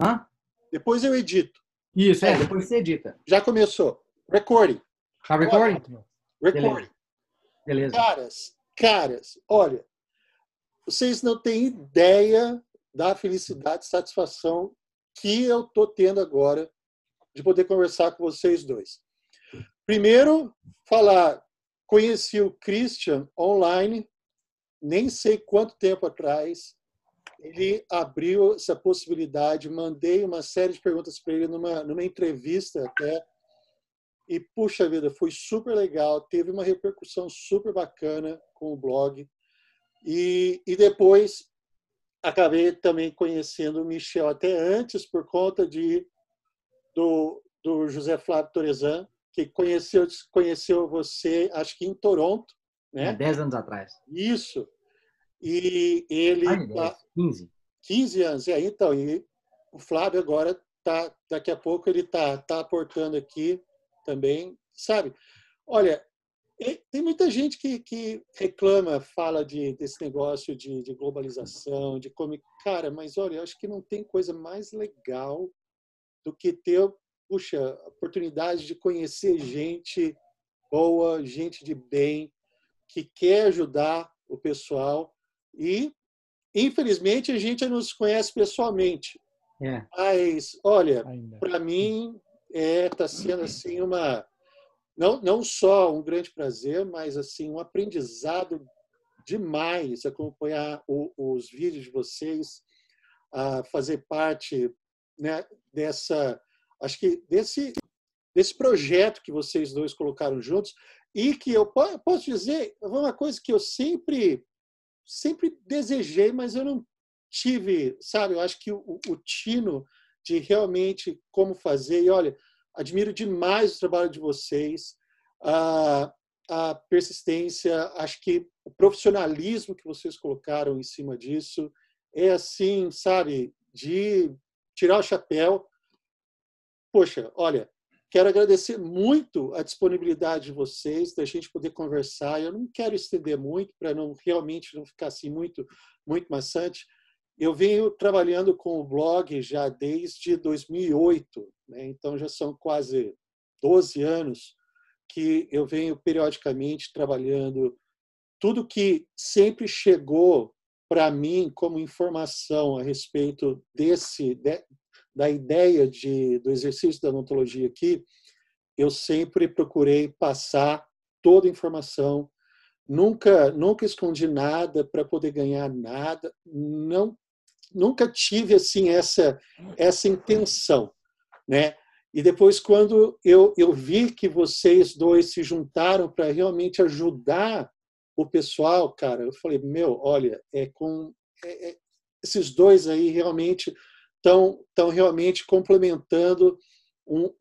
Hã? Depois eu edito. Isso, é, depois você edita. Já começou. Recording. Tá recording? Recording. Beleza. Caras, caras, olha, vocês não têm ideia da felicidade e satisfação que eu tô tendo agora de poder conversar com vocês dois. Primeiro, falar, conheci o Christian online, nem sei quanto tempo atrás, ele abriu essa possibilidade, mandei uma série de perguntas para ele numa, numa entrevista até, e puxa vida, foi super legal, teve uma repercussão super bacana com o blog, e, e depois acabei também conhecendo o Michel até antes por conta de do, do José Flávio Torezan, que conheceu conheceu você, acho que em Toronto, né? É, dez anos atrás. Isso. E ele Ai, 10, 15. 15 anos. É, então, e o Flávio agora tá daqui a pouco ele tá tá aportando aqui também, sabe? Olha, tem muita gente que, que reclama, fala de, desse negócio de, de globalização, de como. Cara, mas olha, eu acho que não tem coisa mais legal do que ter, puxa, oportunidade de conhecer gente boa, gente de bem, que quer ajudar o pessoal. E, infelizmente, a gente não se conhece pessoalmente. É. Mas, olha, para mim, está é, tá sendo assim uma não, não só um grande prazer, mas assim um aprendizado demais acompanhar o, os vídeos de vocês, a fazer parte né, dessa, acho que desse desse projeto que vocês dois colocaram juntos e que eu posso dizer uma coisa que eu sempre sempre desejei, mas eu não tive, sabe? Eu acho que o, o tino de realmente como fazer e olha admiro demais o trabalho de vocês, a, a persistência, acho que o profissionalismo que vocês colocaram em cima disso é assim, sabe, de tirar o chapéu. Poxa, olha, quero agradecer muito a disponibilidade de vocês, da gente poder conversar. Eu não quero estender muito para não realmente não ficar assim muito muito maçante, eu venho trabalhando com o blog já desde 2008, né? então já são quase 12 anos que eu venho periodicamente trabalhando tudo que sempre chegou para mim como informação a respeito desse de, da ideia de, do exercício da odontologia aqui, eu sempre procurei passar toda a informação, nunca nunca escondi nada para poder ganhar nada, não nunca tive assim essa essa intenção, né? E depois quando eu eu vi que vocês dois se juntaram para realmente ajudar o pessoal, cara, eu falei meu, olha, é com é, é, esses dois aí realmente estão realmente complementando um,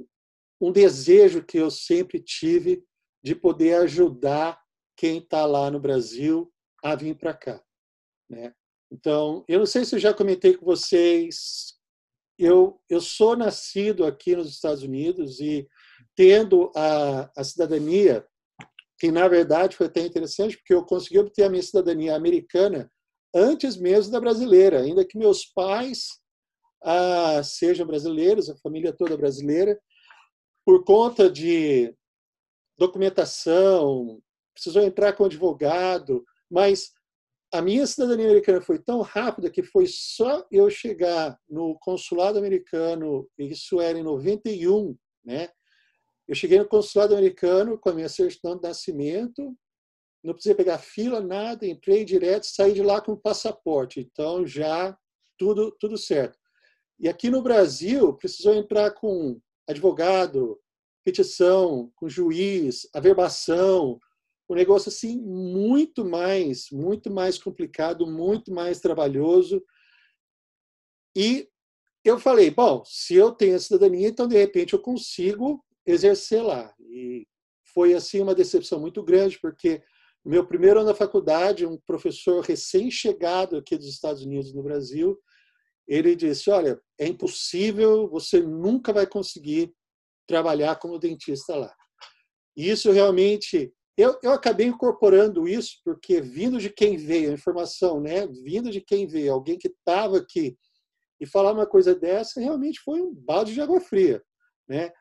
um desejo que eu sempre tive de poder ajudar quem está lá no Brasil a vir para cá, né? Então, eu não sei se eu já comentei com vocês, eu, eu sou nascido aqui nos Estados Unidos e tendo a, a cidadania, que na verdade foi até interessante, porque eu consegui obter a minha cidadania americana antes mesmo da brasileira, ainda que meus pais ah, sejam brasileiros, a família toda brasileira, por conta de documentação, precisou entrar com advogado, mas a minha cidadania americana foi tão rápida que foi só eu chegar no consulado americano, isso era em 91, né? Eu cheguei no consulado americano com a minha certidão de nascimento, não precisei pegar fila, nada, entrei direto, saí de lá com o passaporte. Então já tudo tudo certo. E aqui no Brasil precisou entrar com advogado, petição, com juiz, averbação, um negócio assim muito mais, muito mais complicado, muito mais trabalhoso. E eu falei, bom, se eu tenho a cidadania, então de repente eu consigo exercer lá. E foi assim uma decepção muito grande, porque no meu primeiro ano da faculdade, um professor recém-chegado aqui dos Estados Unidos no Brasil, ele disse: "Olha, é impossível, você nunca vai conseguir trabalhar como dentista lá". E isso realmente eu, eu acabei incorporando isso porque, vindo de quem veio, a informação, né? vindo de quem veio, alguém que estava aqui E falar uma coisa dessa realmente foi um balde de água fria. Né?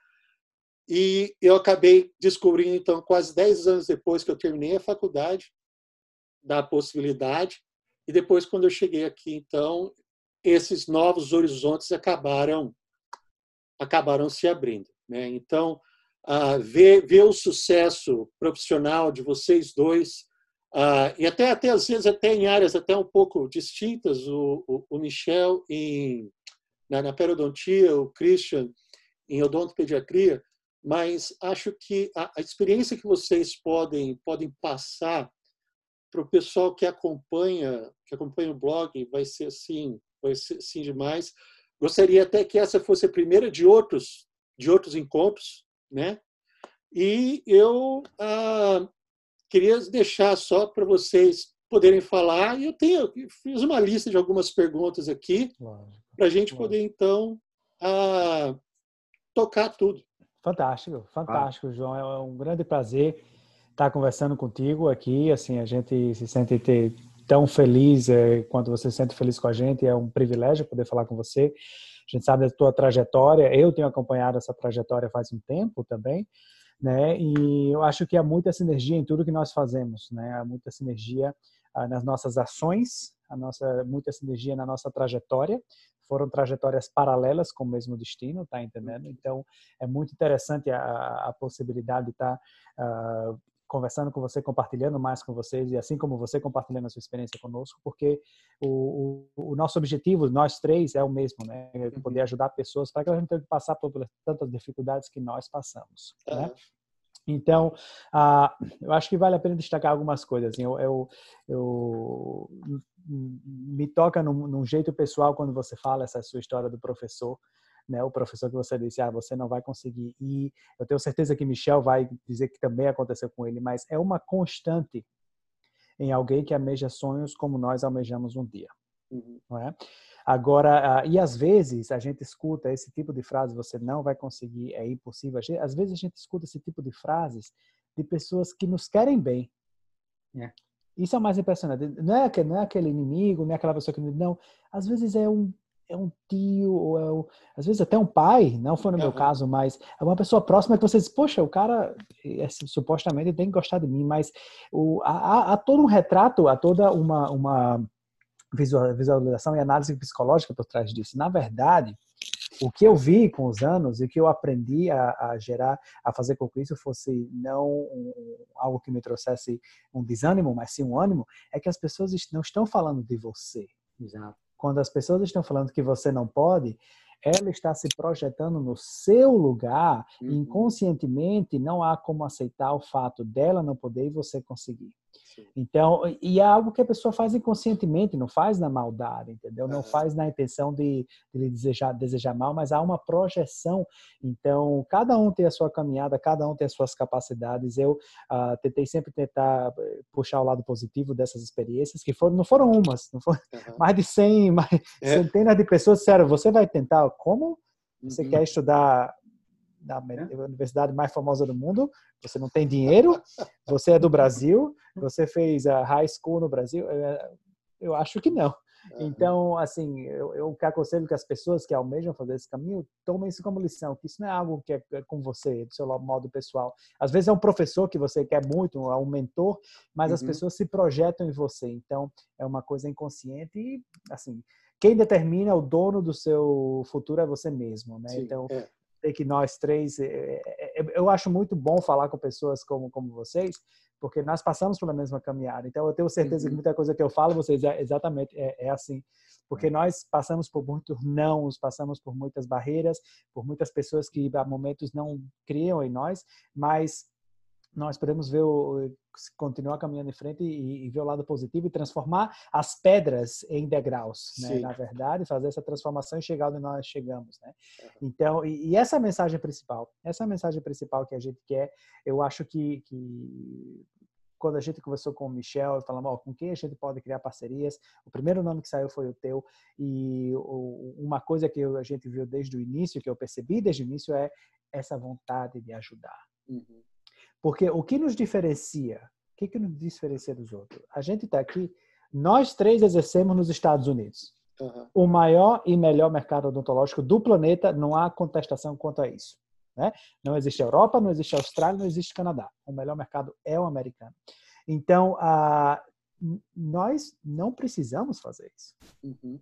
E eu acabei descobrindo, então, quase 10 anos depois que eu terminei a faculdade, da possibilidade. E depois, quando eu cheguei aqui, então, esses novos horizontes acabaram acabaram se abrindo. Né? Então, uh, ver, ver o sucesso profissional de vocês dois, uh, e até, até às vezes até em áreas até um pouco distintas, o, o, o Michel em, na, na periodontia, o Christian em odontopediatria, mas acho que a, a experiência que vocês podem, podem passar para o pessoal que acompanha, que acompanha o blog, vai ser assim, ser assim demais. Gostaria até que essa fosse a primeira de outros, de outros encontros, né? E eu ah, queria deixar só para vocês poderem falar. E eu tenho, eu fiz uma lista de algumas perguntas aqui para a gente poder então ah, tocar tudo. Fantástico, fantástico, João. É um grande prazer estar conversando contigo aqui. Assim, a gente se sente ter tão feliz é, quanto você se sente feliz com a gente. É um privilégio poder falar com você. A gente sabe da tua trajetória. Eu tenho acompanhado essa trajetória faz um tempo também, né? E eu acho que há muita sinergia em tudo que nós fazemos, né? Há muita sinergia ah, nas nossas ações, a nossa muita sinergia na nossa trajetória foram trajetórias paralelas com o mesmo destino, tá entendendo? Então é muito interessante a, a possibilidade de estar tá, uh, conversando com você, compartilhando mais com vocês e assim como você compartilhando a sua experiência conosco, porque o, o, o nosso objetivo, nós três, é o mesmo, né? É poder uhum. ajudar pessoas para que a gente tenha que passar por tantas dificuldades que nós passamos, né? Então, uh, eu acho que vale a pena destacar algumas coisas. Eu, eu, eu me toca num, num, jeito pessoal quando você fala essa sua história do professor, né? O professor que você disse, ah, você não vai conseguir ir. Eu tenho certeza que Michel vai dizer que também aconteceu com ele, mas é uma constante em alguém que almeja sonhos como nós almejamos um dia, uhum. não é? Agora, e às vezes a gente escuta esse tipo de frase, você não vai conseguir, é impossível. Às vezes a gente escuta esse tipo de frases de pessoas que nos querem bem. É. Isso é o mais impressionante. Não é, aquele, não é aquele inimigo, não é aquela pessoa que não. Às vezes é um é um tio ou é um, às vezes até um pai, não foi no meu caso, mas é uma pessoa próxima que você diz, poxa, o cara é, supostamente tem que gostar de mim, mas o, há, há todo um retrato, há toda uma, uma visualização e análise psicológica por trás disso. Na verdade, o que eu vi com os anos e que eu aprendi a, a, gerar, a fazer com que isso fosse não um, algo que me trouxesse um desânimo, mas sim um ânimo, é que as pessoas não estão falando de você. Exato. Quando as pessoas estão falando que você não pode, ela está se projetando no seu lugar, uhum. inconscientemente não há como aceitar o fato dela não poder e você conseguir. Então, e é algo que a pessoa faz inconscientemente, não faz na maldade, entendeu? Não faz na intenção de, de desejar, desejar mal, mas há uma projeção. Então, cada um tem a sua caminhada, cada um tem as suas capacidades. Eu uh, tentei sempre tentar eh, puxar o lado positivo dessas experiências, que foram, não foram umas, não foram uhum. mais de 100, mais, é. centenas de pessoas disseram, você vai tentar, como? Você uhum. quer estudar da universidade mais famosa do mundo, você não tem dinheiro, você é do Brasil, você fez a high school no Brasil, eu acho que não. Então, assim, eu, eu aconselho que as pessoas que almejam fazer esse caminho tomem isso como lição, que isso não é algo que é, é com você, do seu modo pessoal. Às vezes é um professor que você quer muito, é um mentor, mas uhum. as pessoas se projetam em você. Então, é uma coisa inconsciente e, assim, quem determina o dono do seu futuro é você mesmo, né? Sim, então, é que nós três, é, é, é, eu acho muito bom falar com pessoas como, como vocês, porque nós passamos pela mesma caminhada. Então, eu tenho certeza uhum. que muita coisa que eu falo, vocês é exatamente é, é assim. Porque nós passamos por muitos nãos, passamos por muitas barreiras, por muitas pessoas que, há momentos, não criam em nós, mas nós podemos ver o, continuar caminhando em frente e, e, ver o lado positivo e transformar as pedras em degraus, né? na verdade, fazer essa transformação e chegar onde nós chegamos, né? Então, e, e, essa é a mensagem principal, essa é a mensagem principal que a gente quer. Eu acho que, que quando a gente conversou com o Michel, falamos, ó, com quem a gente pode criar parcerias, o primeiro nome que saiu foi o teu, e uma coisa que a gente viu desde o início, que eu percebi desde o início, é essa vontade de ajudar. Uhum porque o que nos diferencia, o que, que nos diferencia dos outros? A gente está aqui, nós três exercemos nos Estados Unidos. Aham. o maior e melhor mercado odontológico do planeta, não há contestação quanto a isso. Né? Não existe Europa, não existe Austrália, não existe Canadá. O melhor mercado é o americano. Então, n- nós não precisamos fazer isso. Uhum.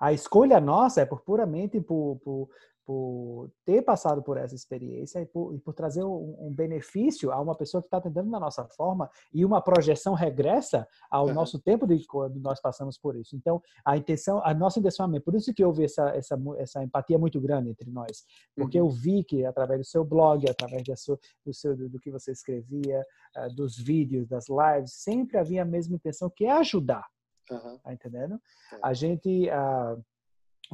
A escolha nossa é por puramente por, por, por ter passado por essa experiência e por, e por trazer um, um benefício a uma pessoa que está tentando da nossa forma e uma projeção regressa ao Aham. nosso tempo de quando nós passamos por isso. Então, a intenção, a nossa intenção é por isso que houve essa, essa, essa empatia muito grande entre nós, porque Uhum. eu vi que através do seu blog, através sua, do, seu, do, do que você escrevia, ah, dos vídeos, das lives, sempre havia a mesma intenção, que é ajudar Aham. tá entendendo? É. A gente, ah,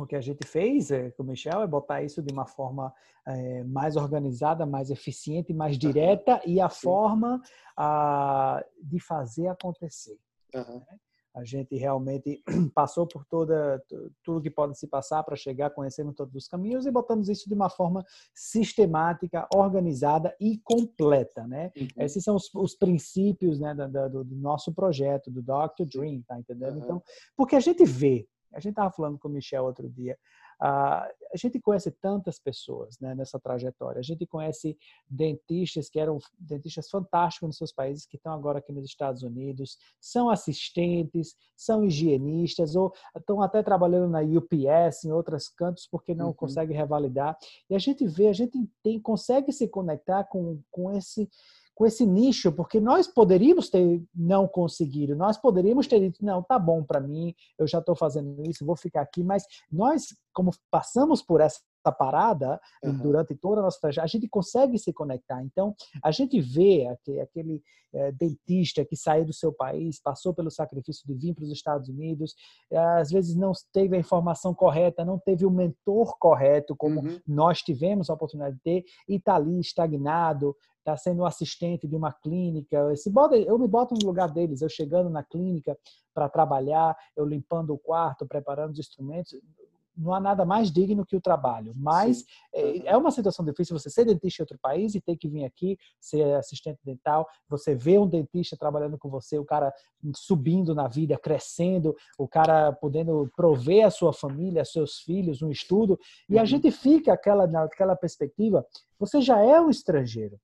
o que a gente fez eh, com o Michel é botar isso de uma forma eh, mais organizada, mais eficiente, mais direta e a Sim. forma ah, de fazer acontecer. Aham. A gente realmente passou por toda tu- tudo que pode se passar para chegar conhecendo todos os caminhos e botamos isso de uma forma sistemática, organizada e completa, né? Uhum. Esses são os, os princípios né, da- do, do nosso projeto, do Dr. Dream, tá entendendo? Aham. Então, porque a gente vê, a gente estava falando com o Michel outro dia, ah, a gente conhece tantas pessoas né, nessa trajetória. A gente conhece dentistas que eram dentistas fantásticos nos seus países, que estão agora aqui nos Estados Unidos, são assistentes, são higienistas, ou estão até trabalhando na UPS, em outros cantos, porque não Uhum. consegue revalidar. E a gente vê, a gente tem, consegue se conectar com, com esse com esse nicho, porque nós poderíamos ter não conseguido, nós poderíamos ter dito, não, tá bom para mim, eu já estou fazendo isso, vou ficar aqui, mas nós, como passamos por essa parada Aham. durante toda a nossa trajetória, a gente consegue se conectar. Então, a gente vê aque- aquele eh, dentista que saiu do seu país, passou pelo sacrifício de vir para os Estados Unidos, eh, às vezes não teve a informação correta, não teve o mentor correto, como Uhum. nós tivemos a oportunidade de ter, e está ali estagnado, está sendo assistente de uma clínica. Se bota, eu me boto no lugar deles, eu chegando na clínica para trabalhar, eu limpando o quarto, preparando os instrumentos. Não há nada mais digno que o trabalho, mas Sim. é é uma situação difícil você ser dentista em outro país e ter que vir aqui ser assistente dental. Você vê um dentista trabalhando com você, o cara subindo na vida, crescendo, o cara podendo prover a sua família, seus filhos, um estudo. E a Uhum. gente fica aquela, naquela perspectiva, você já é um estrangeiro.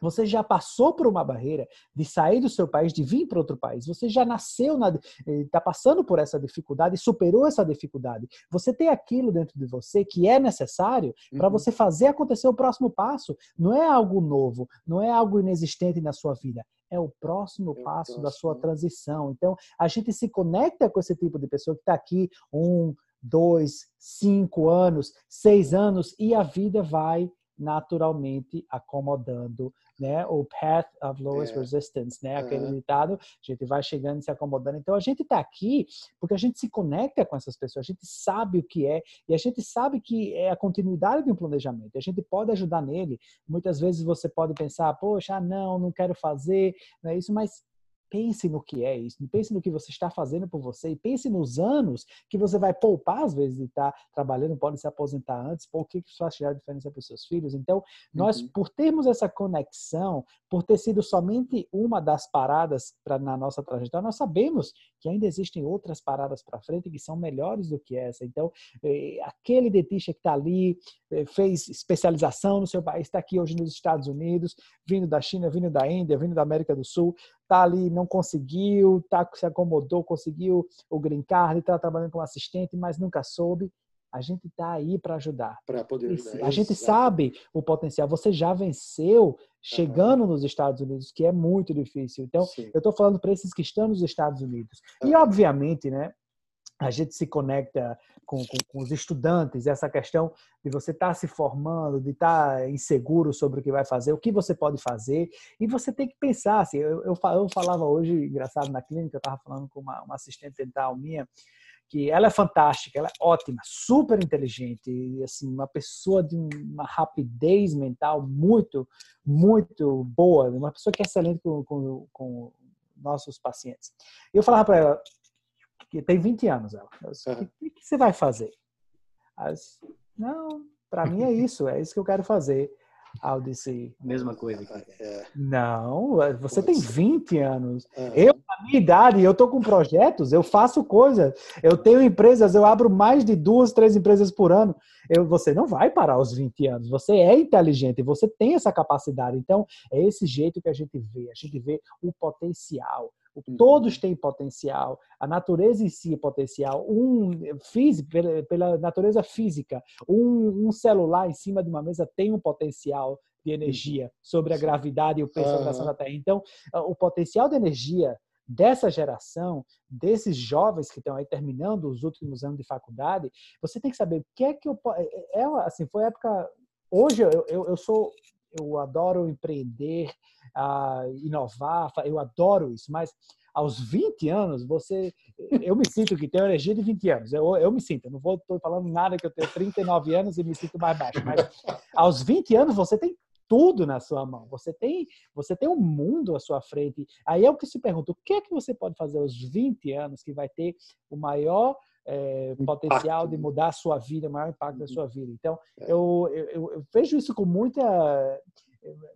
Você já passou por uma barreira de sair do seu país, de vir para outro país. Você já nasceu, está passando por essa dificuldade superou essa dificuldade. Você tem aquilo dentro de você que é necessário para Uhum. você fazer acontecer o próximo passo. Não é algo novo, não é algo inexistente na sua vida. É o próximo É o passo da sua transição. Então, a gente se conecta com esse tipo de pessoa que está aqui um, dois, cinco anos, seis anos, e a vida vai naturalmente acomodando, né? O path of lowest É. resistance, né? Aquele Aham. ditado, a gente vai chegando e se acomodando. Então a gente está aqui porque a gente se conecta com essas pessoas, a gente sabe o que é e a gente sabe que é a continuidade de um planejamento. A gente pode ajudar nele. Muitas vezes você pode pensar, poxa, ah, não, não quero fazer, não é isso, mas pense no que é isso, pense no que você está fazendo por você e pense nos anos que você vai poupar às vezes de estar trabalhando, pode se aposentar antes, por que isso vai tirar diferença para os seus filhos. Então, nós, Uhum. por termos essa conexão, por ter sido somente uma das paradas pra, na nossa trajetória, nós sabemos que ainda existem outras paradas para frente que são melhores do que essa. Então, eh, aquele dentista que está ali, eh, fez especialização no seu país, está aqui hoje nos Estados Unidos, vindo da China, vindo da Índia, vindo da América do Sul, está ali, não conseguiu, tá, se acomodou, conseguiu o green card, está trabalhando como assistente, mas nunca soube. A gente está aí para ajudar. Para poder E ajudar. A gente Exato. sabe o potencial. Você já venceu chegando nos Estados Unidos, que é muito difícil. Então, Sim. eu estou falando para esses que estão nos Estados Unidos. E, Aham. obviamente, né, a gente se conecta com, com, com os estudantes, essa questão de você estar se formando, de estar inseguro sobre o que vai fazer, o que você pode fazer, e você tem que pensar. Assim, eu, eu, eu falava hoje, engraçado, na clínica, eu estava falando com uma, uma assistente dental minha, que ela é fantástica, ela é ótima, super inteligente, assim, uma pessoa de uma rapidez mental muito, muito boa, uma pessoa que é excelente com, com, com nossos pacientes. Eu falava para ela, que tem 20 anos ela, o que, que você vai fazer? Disse, não, para mim é isso, é isso que eu quero fazer. Aí eu disse, Mesma coisa. É. não, você tem Nossa. 20 anos. Eu, na minha idade, eu tô com projetos, eu faço coisas, eu tenho empresas, eu abro mais de duas, três empresas por ano. Eu, você não vai parar aos 20 anos, você é inteligente, você tem essa capacidade. Então, é esse jeito que a gente vê, a gente vê o potencial. Uhum. Todos têm potencial. A natureza em si é potencial. Um físico, pela, natureza física, um, um, celular em cima de uma mesa tem um potencial de energia sobre a gravidade e o peso da da Terra. Então, o potencial de energia dessa geração, desses jovens que estão aí terminando os últimos anos de faculdade, você tem que saber o que é que eu é, é, é assim, foi época hoje eu, eu, eu sou eu adoro empreender, uh, inovar, eu adoro isso, mas aos 20 anos, você. Eu me sinto que tenho energia de 20 anos. Eu, eu me sinto, eu não estou falando nada que eu tenho 39 anos e me sinto mais baixo, mas aos 20 anos você tem tudo na sua mão. Você tem, você tem um mundo à sua frente. Aí é o que se pergunta: o que é que você pode fazer aos 20 anos que vai ter o maior é, potencial de mudar a sua vida, maior impacto da uhum. sua vida? Então, é. eu, eu, eu vejo isso com muita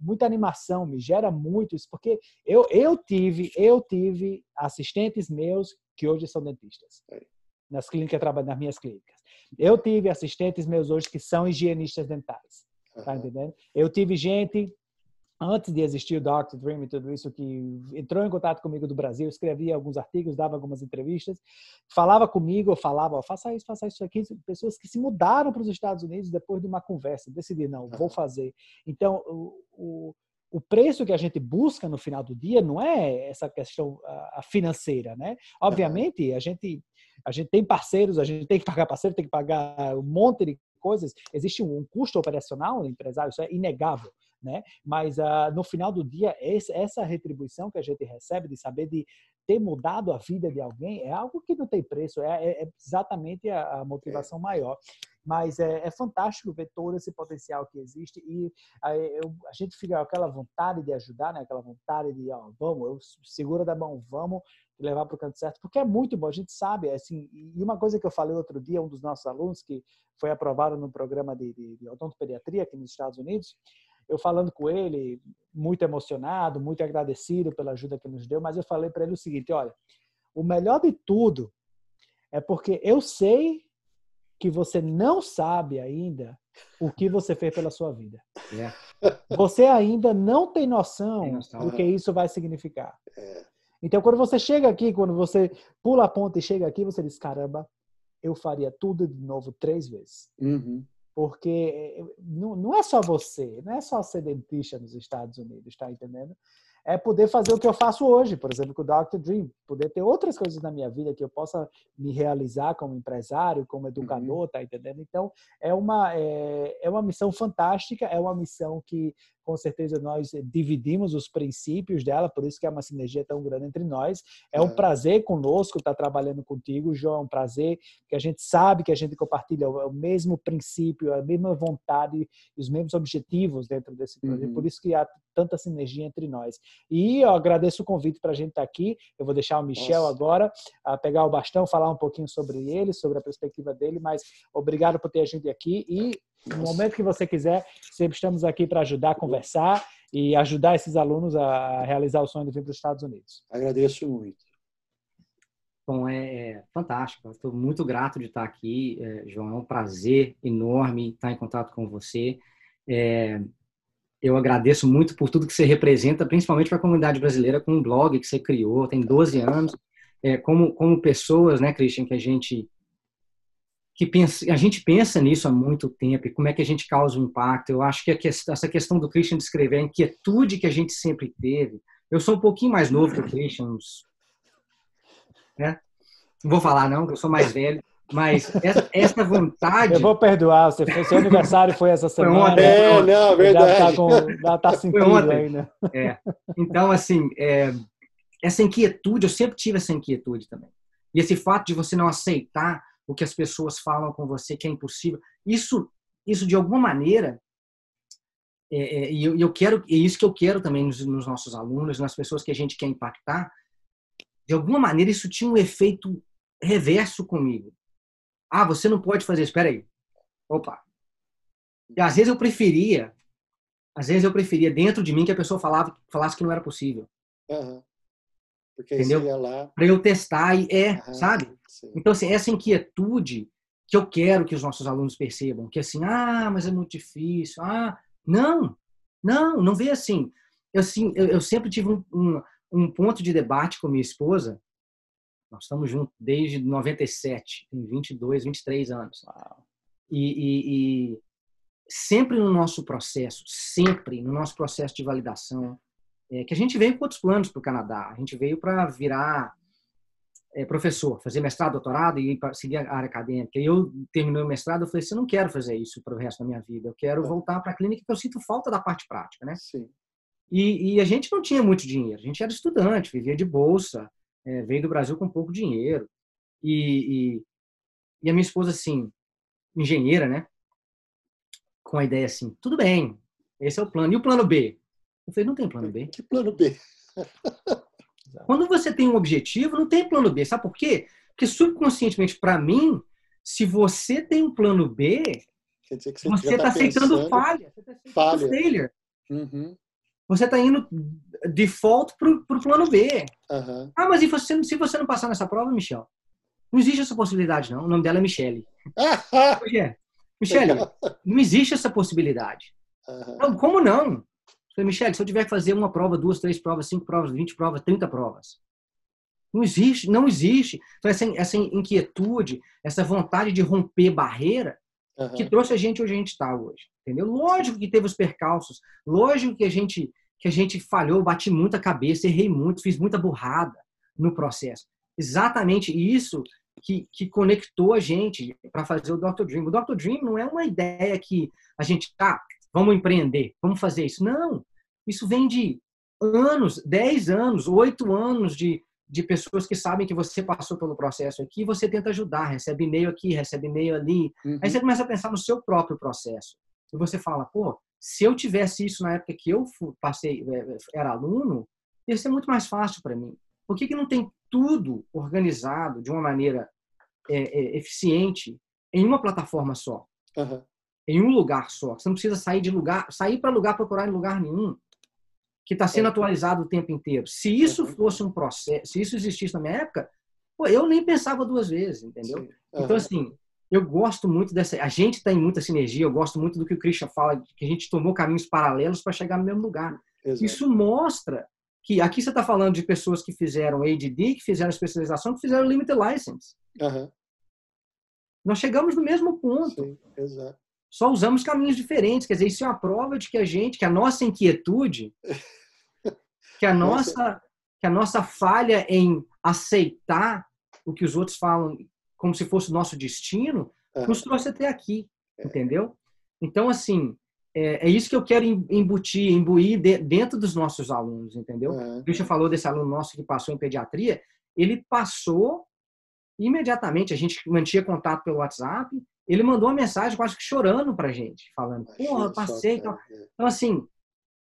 muita animação, me gera muito isso, porque eu, eu tive, eu tive assistentes meus que hoje são dentistas. Nas clínicas, nas minhas clínicas. Eu tive assistentes meus hoje que são higienistas dentais. Tá entendendo? Eu tive gente antes de existir o Dr. Dream e tudo isso, que entrou em contato comigo do Brasil, escrevia alguns artigos, dava algumas entrevistas, falava comigo, eu falava, oh, faça isso, faça isso aqui, pessoas que se mudaram para os Estados Unidos depois de uma conversa, decidir, não, vou fazer. Então, o, o, o preço que a gente busca no final do dia não é essa questão financeira, né? Obviamente, a gente a gente tem parceiros, a gente tem que pagar parceiro, tem que pagar um monte de coisas. Existe um custo operacional empresário, isso é inegável né? Mas uh, no final do dia, esse, essa retribuição que a gente recebe de saber de ter mudado a vida de alguém é algo que não tem preço, é, é, é exatamente a, a motivação é. maior. Mas é, é, fantástico ver todo esse potencial que existe e a, eu, a gente fica com aquela vontade de ajudar, né? aquela vontade de, ó, vamos, eu segura da mão, vamos levar para o canto certo, porque é muito bom, a gente sabe, assim, e uma coisa que eu falei outro dia, um dos nossos alunos que foi aprovado no programa de, de, de odontopediatria aqui nos Estados Unidos, eu falando com ele, muito emocionado, muito agradecido pela ajuda que nos deu, mas eu falei para ele o seguinte: olha, o melhor de tudo é porque eu sei que você não sabe ainda o que você fez pela sua vida. Yeah. É. Você ainda não tem noção, tem noção do que isso vai significar. É. Então, quando você chega aqui, quando você pula a ponta e chega aqui, você diz: caramba, eu faria tudo de novo três vezes. Uhum. Porque eh, não, não é só você, não é só ser dentista nos Estados Unidos, está entendendo? É poder fazer o que eu faço hoje, por exemplo, com o Dr. Dream, poder ter outras coisas na minha vida que eu possa me realizar como empresário, como educador, uhum. tá entendendo? Então, é uma, é, é uma missão fantástica, é uma missão que com certeza nós dividimos os princípios dela, por isso que é uma sinergia tão grande entre nós. É um prazer conosco estar trabalhando contigo, João, é um prazer que a gente sabe que a gente compartilha o mesmo princípio, a mesma vontade e os mesmos objetivos dentro desse projeto, uhum. por isso que há tanta sinergia entre nós. E eu agradeço o convite para a gente estar aqui, eu vou deixar o Michel Nossa. agora a pegar o bastão, falar um pouquinho sobre ele, sobre a perspectiva dele, mas obrigado por ter a gente aqui e no momento que você quiser, sempre estamos aqui para ajudar a conversar e ajudar esses alunos a realizar o sonho de vir para os Estados Unidos. Agradeço muito. Bom, é, é fantástico. Estou muito grato de estar aqui, é, João. É um prazer enorme estar em contato com você. É, eu agradeço muito por tudo que você representa, principalmente para a comunidade brasileira, com um blog que você criou, tem 12 anos. É, como, como pessoas, né, Christian, que a gente que pensa, a gente pensa nisso há muito tempo e como é que a gente causa um impacto. Eu acho que questão, essa questão do Christian descrever a inquietude que a gente sempre teve. Eu sou um pouquinho mais novo que o Christian, uns, né? Não vou falar não, que eu sou mais velho, mas essa, essa vontade. Eu vou perdoar, você foi, seu aniversário foi essa semana. Foi ontem, é, não, verdade. Já tá, com, já tá sentindo ainda. É. Então, assim, é, essa inquietude, eu sempre tive essa inquietude também. E esse fato de você não aceitar o que as pessoas falam com você que é impossível. Isso, isso de alguma maneira, é, é, e eu, eu, quero, é isso que eu quero também nos, nos, nossos alunos, nas pessoas que a gente quer impactar. De alguma maneira, isso tinha um efeito reverso comigo. Ah, você não pode fazer isso. Espera aí. Opa. E às vezes eu preferia, às vezes eu preferia dentro de mim que a pessoa falava, falasse que não era possível. Uhum. Porque entendeu? Lá... Para eu testar e é, ah, sabe? Sim. Então assim, essa inquietude que eu quero que os nossos alunos percebam, que assim, ah, mas é muito difícil. Ah, não. Não, não vê assim. Eu assim, eu, eu sempre tive um, um, um ponto de debate com minha esposa. Nós estamos juntos desde 97, tem 22, 23 anos. E, e, e sempre no nosso processo, sempre no nosso processo de validação, é, que a gente veio com outros planos para o Canadá. A gente veio para virar é, professor, fazer mestrado, doutorado e seguir a área acadêmica. E eu terminei o mestrado, eu falei assim, eu não quero fazer isso para o resto da minha vida. Eu quero é. voltar para a clínica que eu sinto falta da parte prática, né? Sim. E, e, a gente não tinha muito dinheiro. A gente era estudante, vivia de bolsa, é, veio do Brasil com pouco dinheiro. E, e, e a minha esposa, assim, engenheira, né? Com a ideia assim, tudo bem, esse é o plano. E o plano B? Eu falei, não tem plano B. Que plano B? Quando você tem um objetivo, não tem plano B. Sabe por quê? Porque subconscientemente, para mim, se você tem um plano B, você está tá aceitando falha. Você está aceitando falha. failure. Uhum. Você está indo default para o plano B. Uhum. Ah, mas e você, se você não passar nessa prova, Michel? Não existe essa possibilidade, não. O nome dela é Michele. é. Michele, não existe essa possibilidade. Uhum. Não, como não? Falei, Michele, se eu tiver que fazer uma prova, duas, três provas, cinco provas, vinte provas, trinta provas. Não existe, não existe. Então, essa, essa inquietude, essa vontade de romper barreira, uhum. que trouxe a gente onde a gente está hoje. Entendeu? Lógico que teve os percalços, lógico que a gente que a gente falhou, bati muita cabeça, errei muito, fiz muita burrada no processo. Exatamente isso que, que conectou a gente para fazer o Dr. Dream. O Dr. Dream não é uma ideia que a gente, ah, vamos empreender, vamos fazer isso. Não, isso vem de anos, 10 anos, 8 anos de, de pessoas que sabem que você passou pelo processo aqui, você tenta ajudar, recebe e-mail aqui, recebe e-mail ali. Uhum. Aí você começa a pensar no seu próprio processo. E você fala, pô, se eu tivesse isso na época que eu passei, é, é, era aluno, ia ser muito mais fácil para mim. Por que, que não tem tudo organizado de uma maneira é, é, eficiente em uma plataforma só? Uhum. Em um lugar só. Você não precisa sair de lugar, sair para lugar, procurar em lugar nenhum que está sendo atualizado o tempo inteiro. Se isso fosse um processo, se isso existisse na minha época, pô, eu nem pensava duas vezes, entendeu? Uhum. Então, assim, eu gosto muito dessa. A gente tem muita sinergia, eu gosto muito do que o Christian fala, que a gente tomou caminhos paralelos para chegar no mesmo lugar. Exato. Isso mostra que aqui você está falando de pessoas que fizeram ADD, que fizeram especialização, que fizeram limited license. Uhum. Nós chegamos no mesmo ponto. Sim. Só usamos caminhos diferentes. Quer dizer, isso é uma prova de que a gente, que a nossa inquietude que a nossa, que a nossa falha em aceitar o que os outros falam como se fosse o nosso destino nos trouxe até aqui, é. entendeu? Então, assim, é, é, isso que eu quero embutir, imbuir de, dentro dos nossos alunos, entendeu? Uhum. O Christian falou desse aluno nosso que passou em pediatria, ele passou imediatamente, a gente mantinha contato pelo WhatsApp, ele mandou uma mensagem quase que chorando pra gente, falando, porra, passei. Então, então, assim,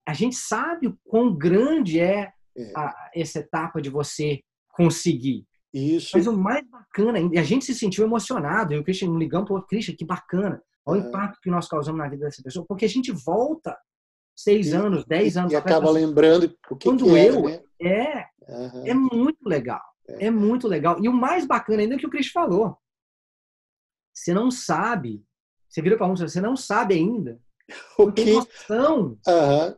a gente sabe o quão grande é, é. A, essa etapa de você conseguir. Isso. Mas o mais bacana, e a gente se sentiu emocionado, e o Christian ligou falou, Christian, que bacana. Olha o é. impacto que nós causamos na vida dessa pessoa, porque a gente volta seis e, anos, dez anos. E acaba lembrando o que, quando que eu, né? é, uhum. é muito legal. É. é. muito legal. E o mais bacana ainda é o que o Christian falou. Você não sabe, você vira para um, você não sabe ainda o que noção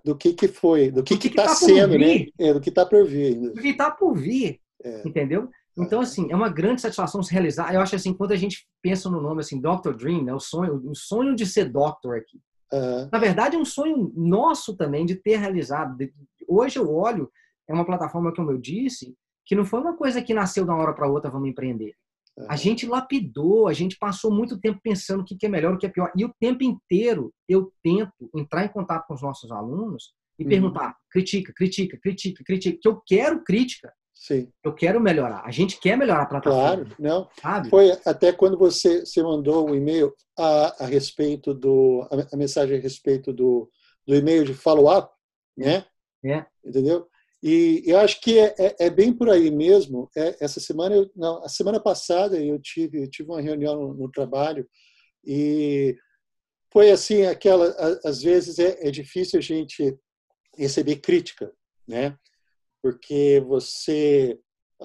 do que que foi, do que do que está tá sendo, né? É, do que está por vir. Ainda. Do que está por vir, é. entendeu? Então assim é uma grande satisfação se realizar. Eu acho assim quando a gente pensa no nome assim Doctor Dream, né? O sonho, o sonho de ser Doctor aqui. Uhum. Na verdade é um sonho nosso também de ter realizado. Hoje eu olho é uma plataforma como eu disse que não foi uma coisa que nasceu de uma hora para outra vamos empreender. A gente lapidou, a gente passou muito tempo pensando o que é melhor, o que é pior. E o tempo inteiro eu tento entrar em contato com os nossos alunos e uhum. perguntar: critica, critica, critica, critica. Que eu quero crítica. Sim. Eu quero melhorar. A gente quer melhorar a plataforma. Claro, não. Sabe? Foi até quando você, você mandou o um e-mail a, a respeito do. A, a, mensagem a respeito do, do e-mail de follow-up, né? É. Entendeu? E eu acho que é, é, é bem por aí mesmo. É, essa semana, eu, não, a semana passada eu tive, eu tive uma reunião no, no, trabalho e foi assim, aquela, às vezes é, é difícil a gente receber crítica, né? Porque você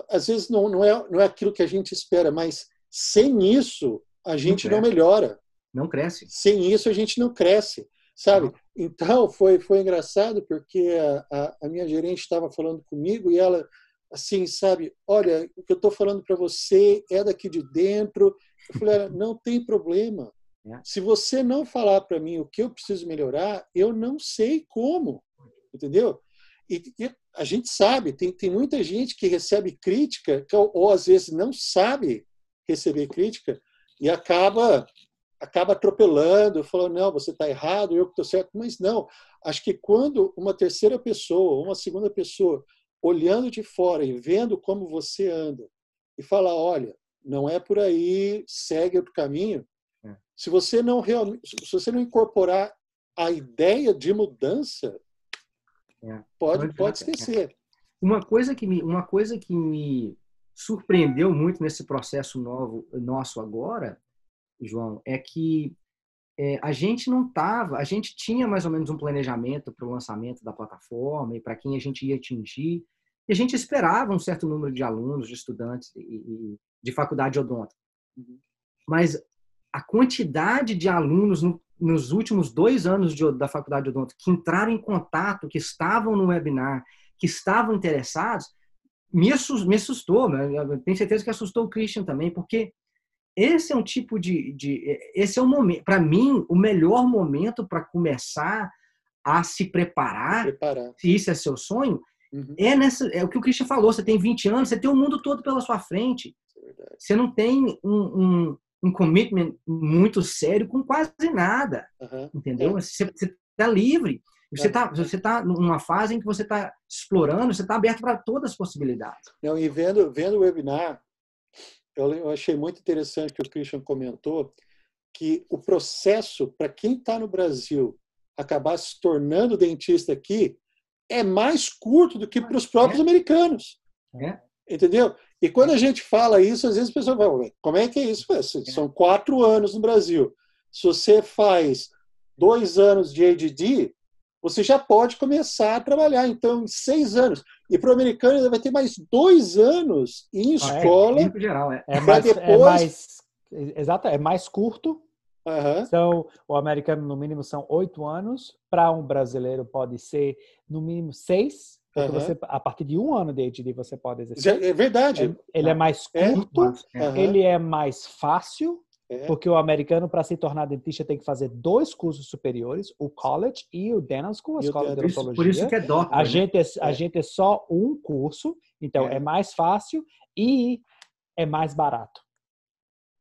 às vezes não, não, é, não é aquilo que a gente espera, mas sem isso a gente não, não melhora. Não cresce. Sem isso a gente não cresce, sabe? Então foi, foi engraçado porque a, a minha gerente estava falando comigo e ela, assim, sabe, olha, o que eu estou falando para você é daqui de dentro. Eu falei, não tem problema. É. Se você não falar para mim o que eu preciso melhorar, eu não sei como, entendeu? E, e, a gente sabe, tem, tem muita gente que recebe crítica, que, ou, ou às vezes não sabe receber crítica, e acaba acaba atropelando, falando, não, você está errado, eu que estou certo. Mas não, acho que quando uma terceira pessoa, uma segunda pessoa, olhando de fora e vendo como você anda, e fala, olha, não é por aí, segue outro caminho, é. se você não realmente, se você não incorporar a ideia de mudança, é. Pode, pode esquecer. Uma coisa que me, uma coisa que me surpreendeu muito nesse processo novo nosso agora, João, é que é, a gente não estava, a gente tinha mais ou menos um planejamento para o lançamento da plataforma e para quem a gente ia atingir, e a gente esperava um certo número de alunos, de estudantes e, e de faculdade odonto. Uhum. Mas a quantidade de alunos no, nos últimos dois anos de, da faculdade de odonto que entraram em contato, que estavam no webinar, que estavam interessados, me, assustou, me assustou né? tenho certeza que assustou o Christian também, porque esse é um tipo de, de esse é o momento, para mim, o melhor momento para começar a se preparar, preparar, se isso é seu sonho, uhum. é nessa, é o que o Christian falou, você tem 20 anos, você tem o mundo todo pela sua frente. É você não tem um, um, um commitment muito sério com quase nada, uhum. entendeu? É. Você está livre. Você está você tá numa fase em que você está explorando, você está aberto para todas as possibilidades. Não, e vendo, vendo o webinar, eu achei muito interessante que o Christian comentou que o processo para quem está no Brasil acabar se tornando dentista aqui é mais curto do que para os próprios é. americanos. É. Entendeu? E quando a gente fala isso, às vezes a pessoa fala, como é que é isso? São quatro anos no Brasil. Se você faz dois anos de ADD, você já pode começar a trabalhar. Então, em seis anos. E para o americano, ele vai ter mais dois anos em escola. Ah, é, geral, é. é mais, depois... é mais, exato, é mais curto. Uhum. Então, o americano, no mínimo, são oito anos. Para um brasileiro, pode ser, no mínimo, seis. Porque uhum. você, a partir de um ano de ADD você pode exercer. É verdade. Ele é mais é? curto, é. ele é mais fácil, é. porque o americano, para se tornar dentista, tem que fazer dois cursos superiores, o college e o dental school, a escola de odontologia. Por isso que é doctor. A, né? gente, é, a é. gente é só um curso, então é. é mais fácil e é mais barato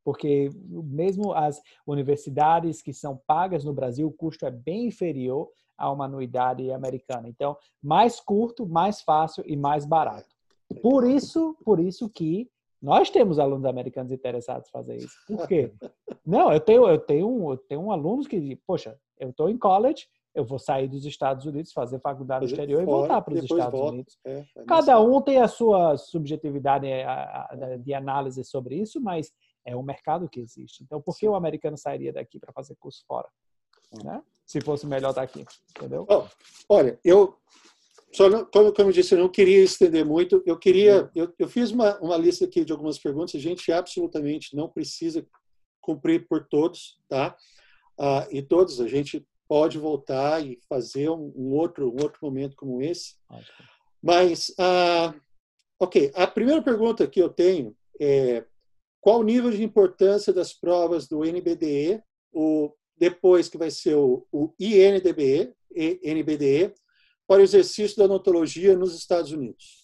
porque mesmo as universidades que são pagas no Brasil, o custo é bem inferior a uma anuidade americana. Então, mais curto, mais fácil e mais barato. Por isso, por isso que nós temos alunos americanos interessados em fazer isso. Por quê? Não, eu tenho, eu tenho, eu tenho um alunos que, poxa, eu estou em college, eu vou sair dos Estados Unidos, fazer faculdade no exterior e voltar para os Estados volta. Unidos. É, é Cada um tem a sua subjetividade eh, de análise sobre isso, mas é um mercado que existe. Então, por que Sim. o americano sairia daqui para fazer curso fora? Né? Se fosse melhor estar aqui, entendeu? Oh, olha, eu só não, como, como eu disse, eu não queria estender muito. Eu queria, eu, eu fiz uma, uma lista aqui de algumas perguntas. A gente absolutamente não precisa cumprir por todos, tá? Ah, e todos a gente pode voltar e fazer um, um outro um outro momento como esse. Mas, ah, ok, a primeira pergunta que eu tenho é qual o nível de importância das provas do NBDE, o depois que vai ser o, o INDBE, NBDE, para o exercício da odontologia nos Estados Unidos?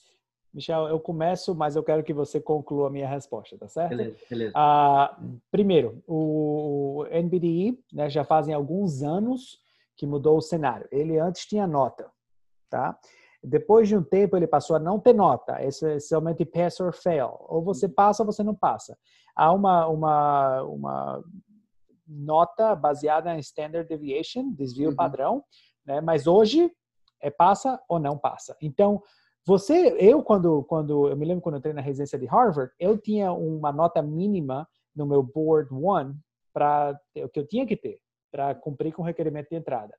Michel, eu começo, mas eu quero que você conclua a minha resposta, tá certo? Beleza, beleza. Ah, primeiro, o NBDE né, já fazem alguns anos que mudou o cenário. Ele antes tinha nota, tá? Depois de um tempo, ele passou a não ter nota. Esse é somente pass or fail. Ou você passa ou você não passa. Há uma, uma, uma nota baseada em standard deviation, desvio uhum. padrão, né? Mas hoje é passa ou não passa. Então, você, eu quando quando eu me lembro quando entrei na residência de Harvard, eu tinha uma nota mínima no meu board one para o que eu tinha que ter para cumprir com o requerimento de entrada.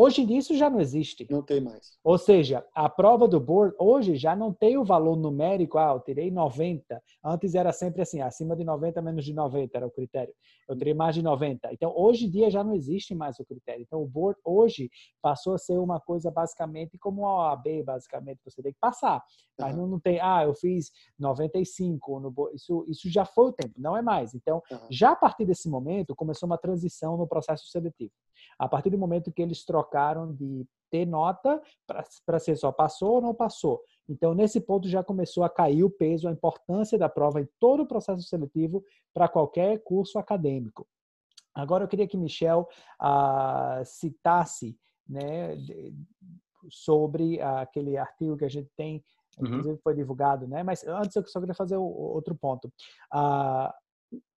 Hoje isso já não existe. Não tem mais. Ou seja, a prova do board hoje já não tem o valor numérico, ah, eu tirei 90. Antes era sempre assim, acima de 90, menos de 90 era o critério. Eu tirei mais de 90. Então, hoje em dia já não existe mais o critério. Então, o board hoje passou a ser uma coisa basicamente como a OAB, basicamente, você tem que passar. Mas uhum. não, tem, ah, eu fiz 95 no board. Isso, isso já foi o tempo, não é mais. Então, uhum. já a partir desse momento, começou uma transição no processo seletivo. A partir do momento que eles trocaram de ter nota para ser só passou ou não passou. Então, nesse ponto já começou a cair o peso, a importância da prova em todo o processo seletivo para qualquer curso acadêmico. Agora, eu queria que Michel ah, citasse né, sobre aquele artigo que a gente tem, uhum. inclusive foi divulgado, né? Mas antes eu só queria fazer outro ponto. Ah,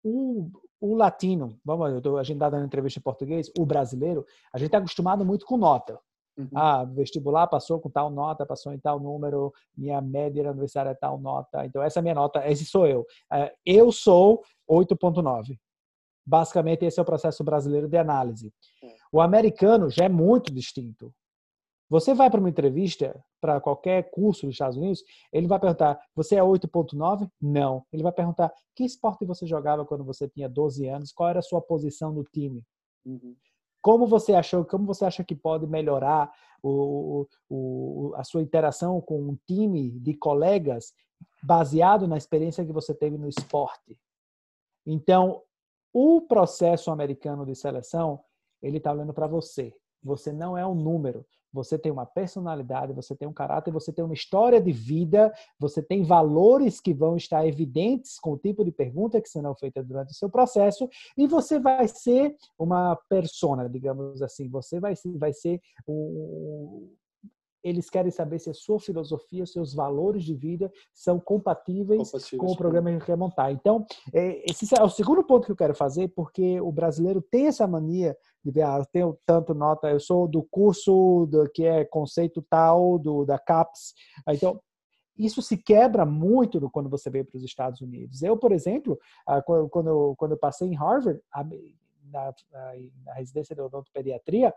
o, o latino, vamos, eu tô, a gente está dando entrevista em português, o brasileiro, a gente está acostumado muito com nota. Uhum. Ah, vestibular passou com tal nota, passou em tal número, minha média na universidade é tal nota. Então, essa é a minha nota, esse sou eu. É, eu sou 8,9. Basicamente, esse é o processo brasileiro de análise. É. O americano já é muito distinto. Você vai para uma entrevista, para qualquer curso dos Estados Unidos, ele vai perguntar: você é 8,9? Não. Ele vai perguntar: que esporte você jogava quando você tinha 12 anos? Qual era a sua posição no time? Uhum. Como você achou? Como você acha que pode melhorar o, o, a sua interação com um time de colegas baseado na experiência que você teve no esporte? Então, o processo americano de seleção ele está olhando para você. Você não é um número. Você tem uma personalidade, você tem um caráter, você tem uma história de vida, você tem valores que vão estar evidentes com o tipo de pergunta que serão feitas durante o seu processo, e você vai ser uma persona, digamos assim. Você vai, vai ser um, eles querem saber se a sua filosofia, seus valores de vida são compatíveis, compatíveis com o programa que quer montar. Então, é, esse é o segundo ponto que eu quero fazer, porque o brasileiro tem essa mania de ver, ah, eu tenho tanto nota, eu sou do curso do, que é conceito tal, do, da CAPES. Então, isso se quebra muito quando você vem para os Estados Unidos. Eu, por exemplo, ah, quando quando eu passei em Harvard, na, na residência de odontopediatria,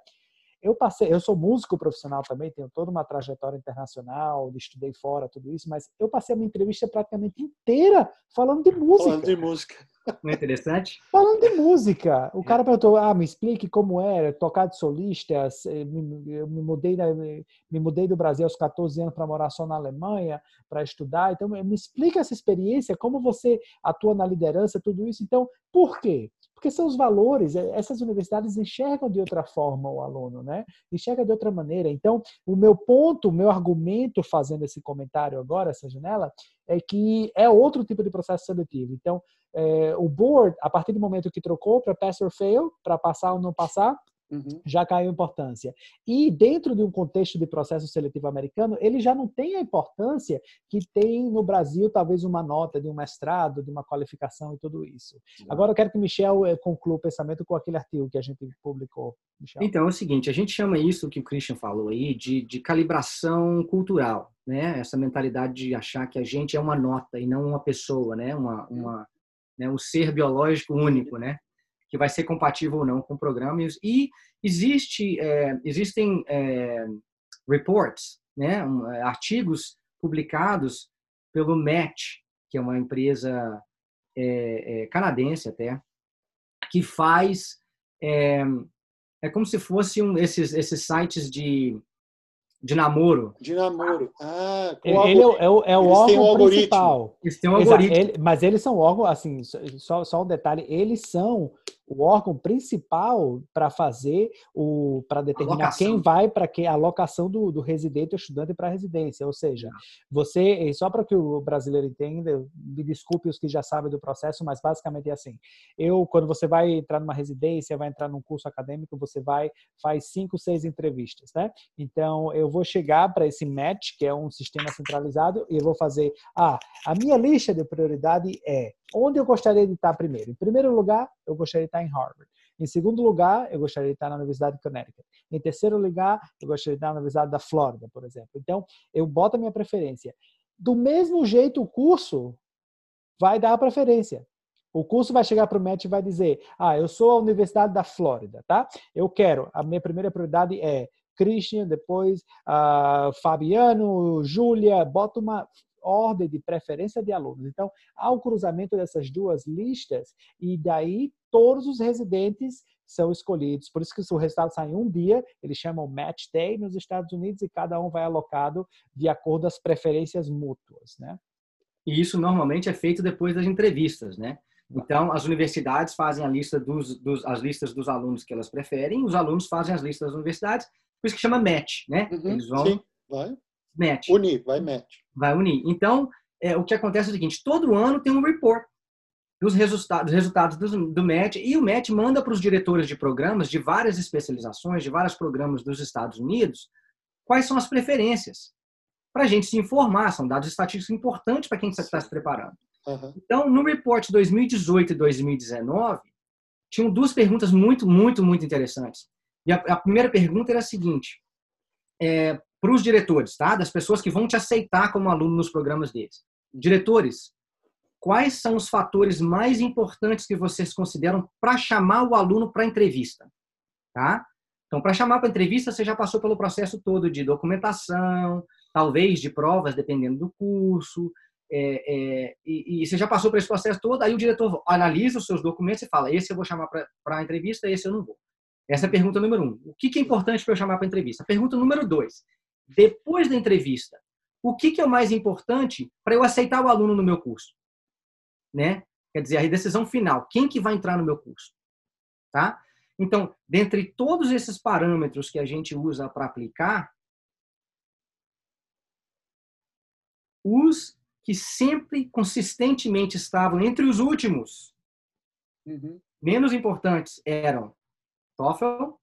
eu passei, eu sou músico profissional também, tenho toda uma trajetória internacional, estudei fora, tudo isso, mas eu passei a minha entrevista praticamente inteira falando de música. Falando de música. Não é interessante? Falando de música. O é. cara perguntou, ah, me explique como é tocar de solista. Eu me mudei, me mudei do Brasil aos 14 anos para morar só na Alemanha, para estudar. Então, me explica essa experiência, como você atua na liderança, tudo isso. Então, por quê? porque são os valores, é, essas universidades enxergam de outra forma o aluno, né? Enxerga de outra maneira. Então, o meu ponto, o meu argumento fazendo esse comentário agora, essa janela, é que é outro tipo de processo seletivo. Então, é, o board, a partir do momento que trocou para pass or fail, para passar ou não passar, Uhum. já caiu a importância. E dentro de um contexto de processo seletivo americano, ele já não tem a importância que tem no Brasil, talvez uma nota de um mestrado, de uma qualificação e tudo isso. Agora eu quero que o Michel eh, conclua o pensamento com aquele artigo que a gente publicou. Michel. Então, é o seguinte, a gente chama isso que o Christian falou aí de, de calibração cultural, né? Essa mentalidade de achar que a gente é uma nota e não uma pessoa, né? Uma, uma, né? um ser biológico único, né? que vai ser compatível ou não com programas. E existe, é, existem é, reports, né, um, é, artigos publicados pelo Match, que é uma empresa é, é canadense até, que faz é, é como se fosse um esses esses sites de de namoro. De namoro. Ah, ele é, é, o, é o órgão principal. Eles têm um algoritmo. Ele, mas eles são órgãos, assim, só, só um detalhe, eles são o órgão principal para fazer o para determinar quem vai para que a alocação do, do residente ou estudante para a residência. Ou seja, você só para que o brasileiro entenda, me desculpe os que já sabem do processo, mas basicamente é assim. Eu quando você vai entrar numa residência, vai entrar num curso acadêmico, você vai faz cinco, seis entrevistas, né? Então eu vou chegar para esse match que é um sistema centralizado e eu vou fazer ah a minha lista de prioridade é onde eu gostaria de estar primeiro. Em primeiro lugar, eu gostaria de estar em Harvard. Em segundo lugar, eu gostaria de estar na Universidade de Connecticut. Em terceiro lugar, eu gostaria de estar na Universidade da Flórida, por exemplo. Então, eu boto a minha preferência. Do mesmo jeito, o curso vai dar a preferência. O curso vai chegar para o MET e vai dizer: Ah, eu sou a Universidade da Flórida, tá? Eu quero, a minha primeira prioridade é Christian, depois uh, Fabiano, Júlia, bota uma ordem de preferência de alunos. Então, há o cruzamento dessas duas listas e daí todos os residentes são escolhidos. Por isso que o resultado sai em um dia, eles chamam Match Day nos Estados Unidos e cada um vai alocado de acordo às preferências mútuas, né? E isso normalmente é feito depois das entrevistas, né? Então, as universidades fazem a lista dos, dos, as listas dos alunos que elas preferem, os alunos fazem as listas das universidades, por isso que chama match, né? Uhum, Eles vão sim, vai. match. Unir, vai match. Vai unir. Então, é, o que acontece é o seguinte, todo ano tem um report dos resultados, resultados do, do MET, e o MET manda para os diretores de programas de várias especializações, de vários programas dos Estados Unidos, quais são as preferências, para a gente se informar, são dados estatísticos importantes para quem está se preparando. Uhum. Então, no report 2018 e 2019, tinham duas perguntas muito, muito, muito interessantes. E a, a primeira pergunta era a seguinte, é, para os diretores, tá? das pessoas que vão te aceitar como aluno nos programas deles. Diretores, quais são os fatores mais importantes que vocês consideram para chamar o aluno para entrevista, tá? Então, para chamar para entrevista, você já passou pelo processo todo de documentação, talvez de provas, dependendo do curso, é, é, e, e, você já passou por esse processo todo, aí o diretor analisa os seus documentos e fala, esse eu vou chamar para a entrevista, esse eu não vou. Essa é a pergunta número um. O que, que é importante para eu chamar para a entrevista? Pergunta número dois. Depois da entrevista, o que, que é o mais importante para eu aceitar o aluno no meu curso? né? Quer dizer, a decisão final, quem que vai entrar no meu curso, tá? Então, dentre todos esses parâmetros que a gente usa para aplicar, os que sempre consistentemente estavam entre os últimos, uhum. menos importantes eram TOEFL,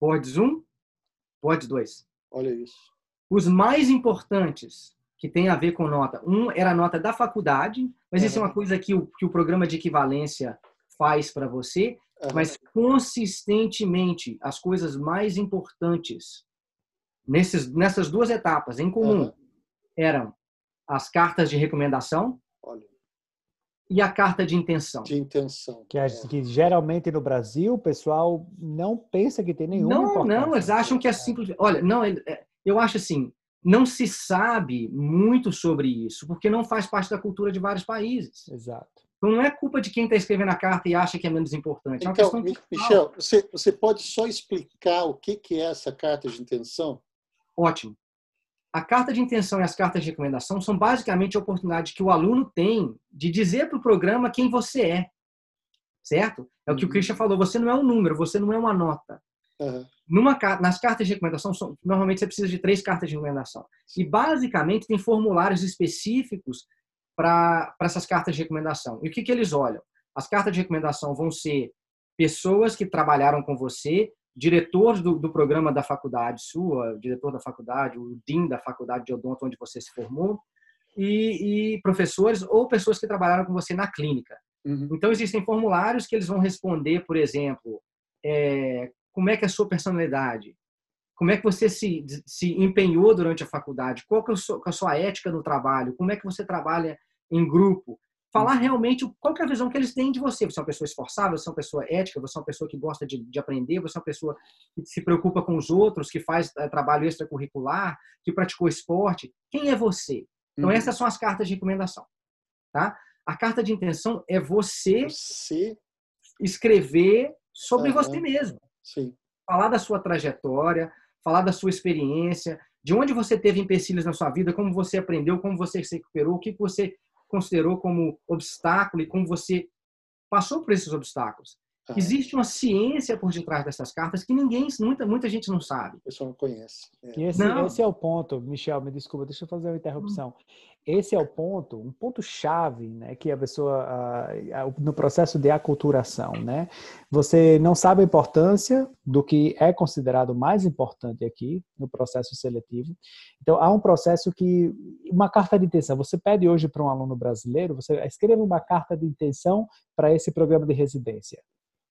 Boards 1, Boards 2. Olha isso. Os mais importantes que tem a ver com nota. Um era a nota da faculdade, mas uhum. isso é uma coisa que o, que o programa de equivalência faz para você, uhum. mas consistentemente as coisas mais importantes nesses, nessas duas etapas em comum uhum. eram as cartas de recomendação Olha. E a carta de intenção. De intenção. Que, é. que, geralmente no Brasil o pessoal não pensa que tem nenhuma Não, não, eles acham que é simples. Olha, não, é, eu acho assim, não se sabe muito sobre isso, porque não faz parte da cultura de vários países. Exato. Então não é culpa de quem está escrevendo a carta e acha que é menos importante. É então, Michel, você, você pode só explicar o que, que é essa carta de intenção? Ótimo. A carta de intenção e as cartas de recomendação são basicamente a oportunidade que o aluno tem de dizer para o programa quem você é. Certo? É o que o uhum. Christian falou. Você não é um número, você não é uma nota. Uhum. Numa, nas cartas de recomendação, são, normalmente você precisa de três cartas de recomendação. E, basicamente, tem formulários específicos para essas cartas de recomendação. E o que, que eles olham? As cartas de recomendação vão ser pessoas que trabalharam com você, diretores do, do programa da faculdade sua, diretor da faculdade, o dean da faculdade de odonto onde você se formou, e, e professores ou pessoas que trabalharam com você na clínica. Uhum. Então, existem formulários que eles vão responder, por exemplo, é, como é que é a sua personalidade, como é que você se, se empenhou durante a faculdade, qual que é a, sua, a sua ética no trabalho, como é que você trabalha em grupo, falar realmente qual é a visão que eles têm de você. Você é uma pessoa esforçada, você é uma pessoa ética, você é uma pessoa que gosta de, de aprender, você é uma pessoa que se preocupa com os outros, que faz é, trabalho extracurricular, que praticou esporte. Quem é você? Então, uhum. essas são as cartas de recomendação. Tá? A carta de intenção é você, você... escrever sobre uhum. você mesmo. Sim. Falar da sua trajetória, falar da sua experiência, de onde você teve empecilhos na sua vida, como você aprendeu, como você se recuperou, o que você considerou como obstáculo e como você passou por esses obstáculos. Ah. Existe uma ciência por detrás dessas cartas que ninguém, muita, muita gente não sabe. O pessoal não conhece. É. E esse, não. esse é o ponto, Michel, me desculpa, deixa eu fazer uma interrupção. Esse é o ponto, um ponto chave, né, que a pessoa no processo de aculturação, né? Você não sabe a importância do que é considerado mais importante aqui no processo seletivo. Então há um processo que uma carta de intenção. Você pede hoje para um aluno brasileiro, você escreva uma carta de intenção para esse programa de residência.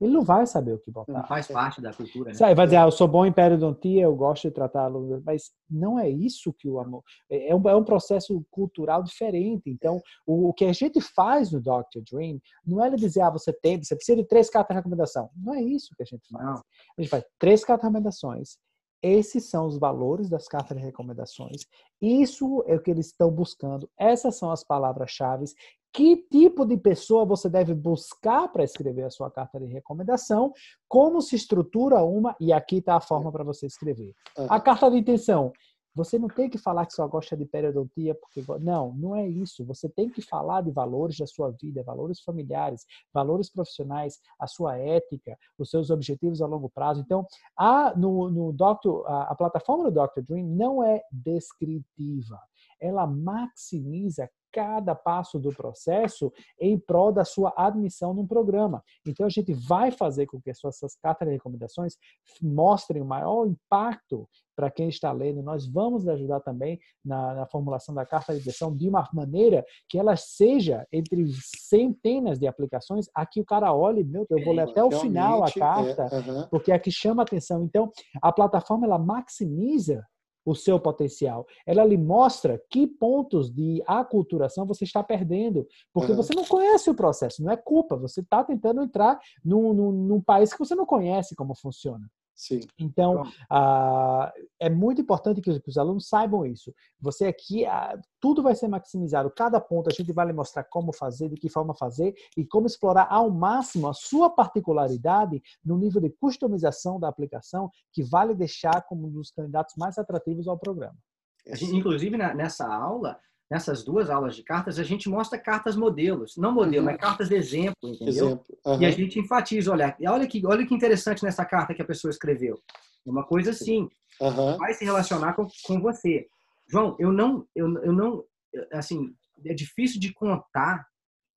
Ele não vai saber o que botar. Não faz parte da cultura. Né? Ele vai dizer, ah, eu sou bom em periodontia, eu gosto de tratar alunos, mas não é isso que o amor. É, é um, é um processo cultural diferente. Então, o, o, que a gente faz no Dr. Dream não é ele dizer, ah, você tem, você precisa de três cartas de recomendação. Não é isso que a gente faz. Não. A gente faz três cartas de recomendações. Esses são os valores das cartas de recomendações. Isso é o que eles estão buscando. Essas são as palavras-chave que tipo de pessoa você deve buscar para escrever a sua carta de recomendação, como se estrutura uma, e aqui está a forma para você escrever. A carta de intenção. Você não tem que falar que só gosta de periodontia porque não, não é isso. Você tem que falar de valores da sua vida, valores familiares, valores profissionais, a sua ética, os seus objetivos a longo prazo. Então, a no, no Doctor, a, a plataforma do Dr. Dream não é descritiva. Ela maximiza cada passo do processo em prol da sua admissão num programa. Então, a gente vai fazer com que essas cartas de recomendações mostrem o maior impacto para quem está lendo. Nós vamos ajudar também na, na, formulação da carta de admissão de uma maneira que ela seja entre centenas de aplicações, aqui o cara olhe, meu, eu vou ler até o final a é, carta, é, uh -huh. porque aqui chama atenção. Então, a plataforma ela maximiza o seu potencial. Ela lhe mostra que pontos de aculturação você está perdendo, porque uhum. você não conhece o processo, não é culpa, você está tentando entrar num, num, num, país que você não conhece como funciona. Sim. Então, ah, é muito importante que os, alunos saibam isso. Você aqui, ah, tudo vai ser maximizado. Cada ponto a gente vai lhe mostrar como fazer, de que forma fazer e como explorar ao máximo a sua particularidade no nível de customização da aplicação, que vai lhe deixar como um dos candidatos mais atrativos ao programa. Inclusive, nessa aula, nessas duas aulas de cartas, a gente mostra cartas modelos, não modelo, uhum. mas cartas de exemplo, entendeu? Exemplo. Uhum. E a gente enfatiza, olha, olha que, olha que interessante nessa carta que a pessoa escreveu. É uma coisa assim, uhum. vai se relacionar com, com você. João, eu não, eu, eu não, assim, é difícil de contar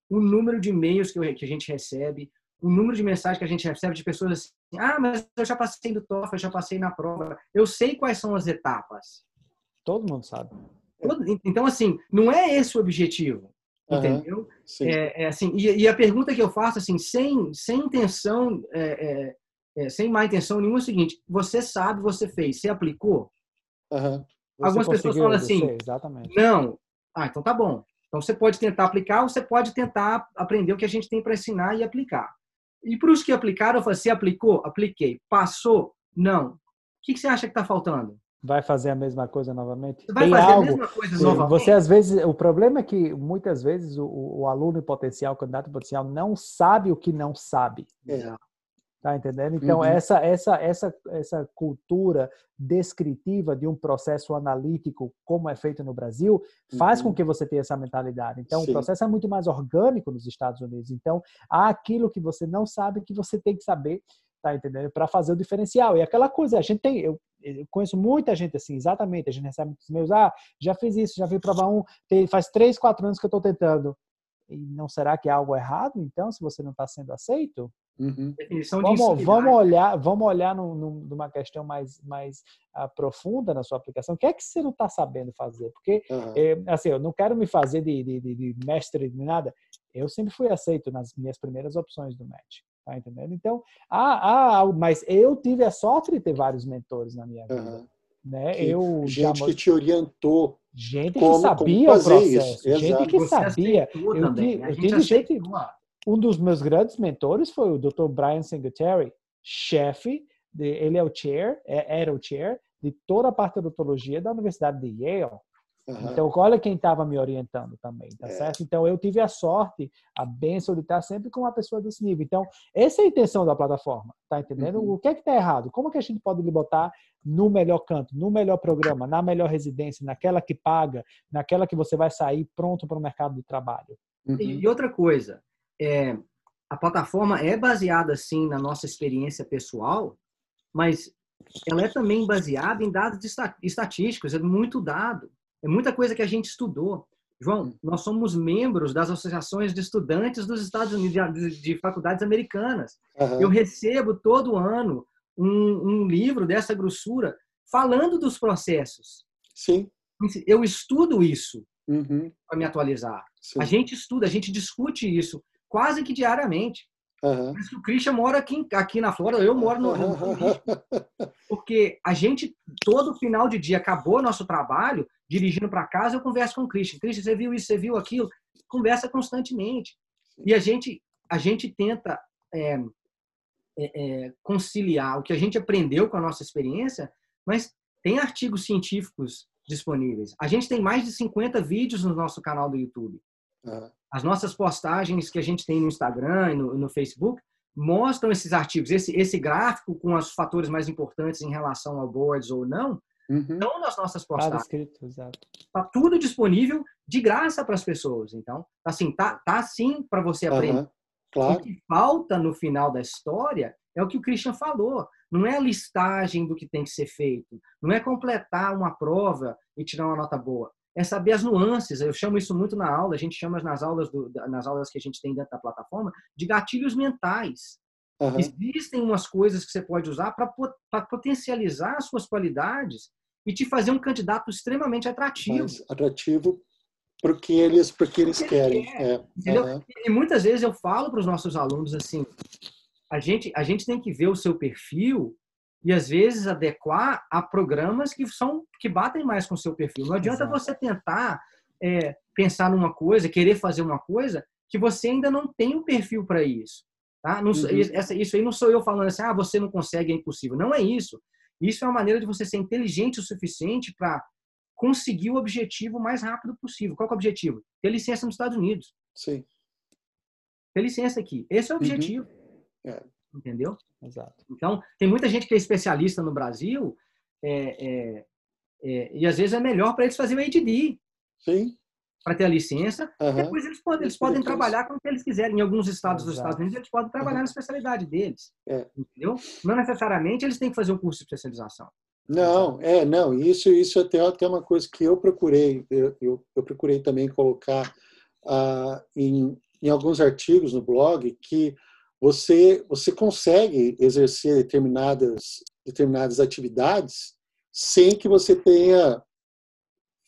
o número de e-mails que, que a gente recebe, o número de mensagens que a gente recebe de pessoas assim, ah, mas eu já passei do TOEFL, eu já passei na prova, eu sei quais são as etapas. Todo mundo sabe. Então, assim, não é esse o objetivo. Uhum, entendeu? É, é, assim, e, e, a pergunta que eu faço, assim, sem, sem intenção, é, é, é sem má intenção nenhuma, é o seguinte: você sabe, você fez, você aplicou? Uhum. Algumas pessoas falam assim: não, ah, então tá bom. Então você pode tentar aplicar ou você pode tentar aprender o que a gente tem para ensinar e aplicar. E para os que aplicaram, eu falei: você aplicou? Apliquei. Passou? Não. O que, que você acha que está faltando? Vai fazer a mesma coisa novamente? Vai Tem fazer algo, a mesma coisa novamente? Você às vezes, o problema é que muitas vezes o, o aluno potencial, o candidato potencial não sabe o que não sabe. É. Tá entendendo? Então uhum. essa essa essa essa cultura descritiva de um processo analítico como é feito no Brasil faz uhum. com que você tenha essa mentalidade. Então Sim. o processo é muito mais orgânico nos Estados Unidos. Então há aquilo que você não sabe que você tem que saber tá entendendo? Para fazer o diferencial. E aquela coisa, a gente tem, eu, eu conheço muita gente assim, exatamente, a gente recebe muitos meus, ah, já fiz isso, já vi prova um, tem, faz três, quatro anos que eu estou tentando. E não será que é algo errado, então, se você não está sendo aceito? Uhum. Vamos, vamos olhar, vamos olhar num, numa questão mais, mais uh, profunda na sua aplicação. O que é que você não está sabendo fazer? Porque, uhum. é, assim, eu não quero me fazer de, de, de, de mestre de nada. Eu sempre fui aceito nas minhas primeiras opções do match. Tá entendendo? Então, ah, ah, mas eu tive a sorte de ter vários mentores na minha vida. Uhum. Né? Que, eu gente já... que te orientou. Gente como, que sabia o processo. Isso. Gente que sabia. Eu, tive, eu tive gente. Um dos meus grandes mentores foi o Dr. Brian Singletary, chefe, de, ele é o chair, é, era o chair de toda a parte da odontologia da Universidade de Yale. Uhum. Então, olha quem estava me orientando também, tá é. certo? Então, eu tive a sorte, a benção de estar sempre com uma pessoa desse nível. Então, essa é a intenção da plataforma, tá entendendo? Uhum. O que é que está errado? Como que a gente pode lhe botar no melhor canto, no melhor programa, na melhor residência, naquela que paga, naquela que você vai sair pronto para o mercado de trabalho? Uhum. E outra coisa, é, a plataforma é baseada, sim, na nossa experiência pessoal, mas ela é também baseada em dados estatísticos, é muito dado. É muita coisa que a gente estudou. João, nós somos membros das associações de estudantes dos Estados Unidos, de, de faculdades americanas. Uhum. Eu recebo todo ano um, um, livro dessa grossura falando dos processos. Sim. Eu estudo isso uhum. para me atualizar. Sim. A gente estuda, a gente discute isso quase que diariamente. Uhum. Mas que o Christian mora aqui, aqui na Flórida, eu moro no, no, Porque a gente, todo final de dia, acabou nosso trabalho, dirigindo para casa, eu converso com o Christian. Christian, você viu isso, você viu aquilo? Conversa constantemente. E a gente, a gente tenta é, é, é, conciliar o que a gente aprendeu com a nossa experiência, mas tem artigos científicos disponíveis. A gente tem mais de 50 vídeos no nosso canal do YouTube. Uhum. As nossas postagens que a gente tem no Instagram e no, no Facebook mostram esses artigos. Esse, esse gráfico com os fatores mais importantes em relação ao boards ou não, uhum. estão nas nossas postagens. Está tudo disponível de graça para as pessoas. Então, assim, tá, tá sim para você aprender. Uhum. Claro. O que falta no final da história é o que o Christian falou. Não é a listagem do que tem que ser feito. Não é completar uma prova e tirar uma nota boa é saber as nuances. Eu chamo isso muito na aula, a gente chama nas aulas, do, nas aulas que a gente tem dentro da plataforma de gatilhos mentais. Uhum. Existem umas coisas que você pode usar para potencializar as suas qualidades e te fazer um candidato extremamente atrativo. Mais atrativo porque eles, porque eles porque querem. Quer, é. uhum. E muitas vezes eu falo para os nossos alunos assim, a gente, a gente tem que ver o seu perfil e às vezes adequar a programas que são que batem mais com o seu perfil. Não adianta Exato. você tentar é, pensar numa coisa, querer fazer uma coisa que você ainda não tem um perfil para isso. Tá? Não, uhum. isso aí não sou eu falando assim, ah, você não consegue, é impossível. Não é isso. Isso é uma maneira de você ser inteligente o suficiente para conseguir o objetivo o mais rápido possível. Qual é o objetivo? Ter licença nos Estados Unidos. Sim. Ter licença aqui. Esse é o uhum. objetivo. Uhum. É entendeu? Exato. Então, tem muita gente que é especialista no Brasil é, é, é, e às vezes é melhor para eles fazer o ADD. Sim. Para ter a licença. Uhum. Depois eles podem, eles podem trabalhar com o que eles quiserem. Em alguns estados Exato. dos Estados Unidos, eles podem trabalhar uhum. na especialidade deles. É. Entendeu? Não necessariamente eles têm que fazer um curso de especialização. Não, é, não. Isso, isso até, até uma coisa que eu procurei, eu, eu, eu procurei também colocar uh, em, em alguns artigos no blog que você, você consegue exercer determinadas, determinadas atividades sem que você tenha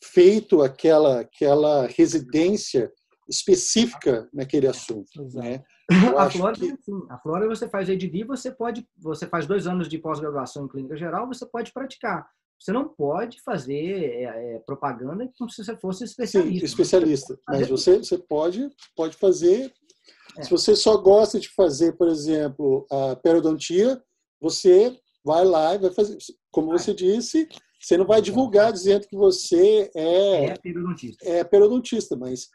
feito aquela, aquela residência específica naquele assunto. Né? A Flórida, que... sim. A Flórida você faz EDD, você pode, você faz dois anos de pós-graduação em clínica geral, você pode praticar. Você não pode fazer é, é, propaganda como se você fosse especialista. Sim, especialista. Mas você, você pode, pode fazer é. Se você só gosta de fazer, por exemplo, a periodontia, você vai lá e vai fazer. Como você disse, você não vai divulgar dizendo que você é, é periodontista. É periodontista, mas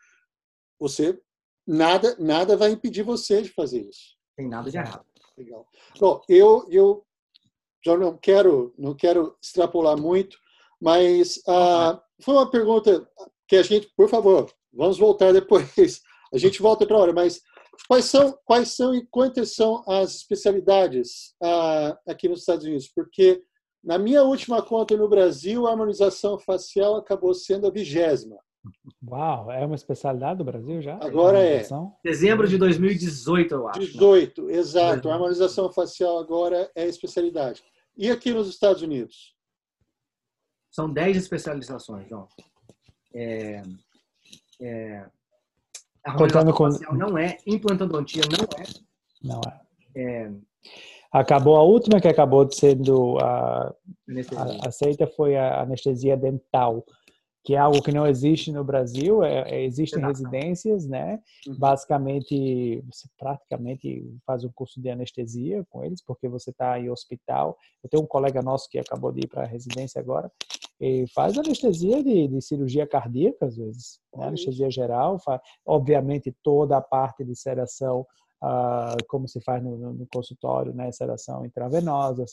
você nada nada vai impedir você de fazer isso. Tem nada de errado. Legal. Bom, eu eu já não quero não quero extrapolar muito, mas ah, foi uma pergunta que a gente, por favor, vamos voltar depois. A gente volta outra hora, mas Quais são, quais são e quantas são as especialidades ah, aqui nos Estados Unidos? Porque na minha última conta no Brasil, a harmonização facial acabou sendo a vigésima. Uau, é uma especialidade do Brasil já? Agora é. Dezembro de 2018, eu acho. 18, né? exato. A harmonização facial agora é especialidade. E aqui nos Estados Unidos? São 10 especializações, João. É, é, a Contando com... não é, implantodontia não é. Não é. é. Acabou a última que acabou sendo a, a, aceita foi a anestesia dental, que é algo que não existe no Brasil. É, é, existem residências, né? Uhum. Basicamente, você praticamente faz um curso de anestesia com eles, porque você está em hospital. Eu tenho um colega nosso que acabou de ir para a residência agora e faz anestesia de, de cirurgia cardíaca, às vezes, né? anestesia geral, faz, obviamente toda a parte de sedação, uh, como se faz no, no, consultório, né? sedação intravenosa,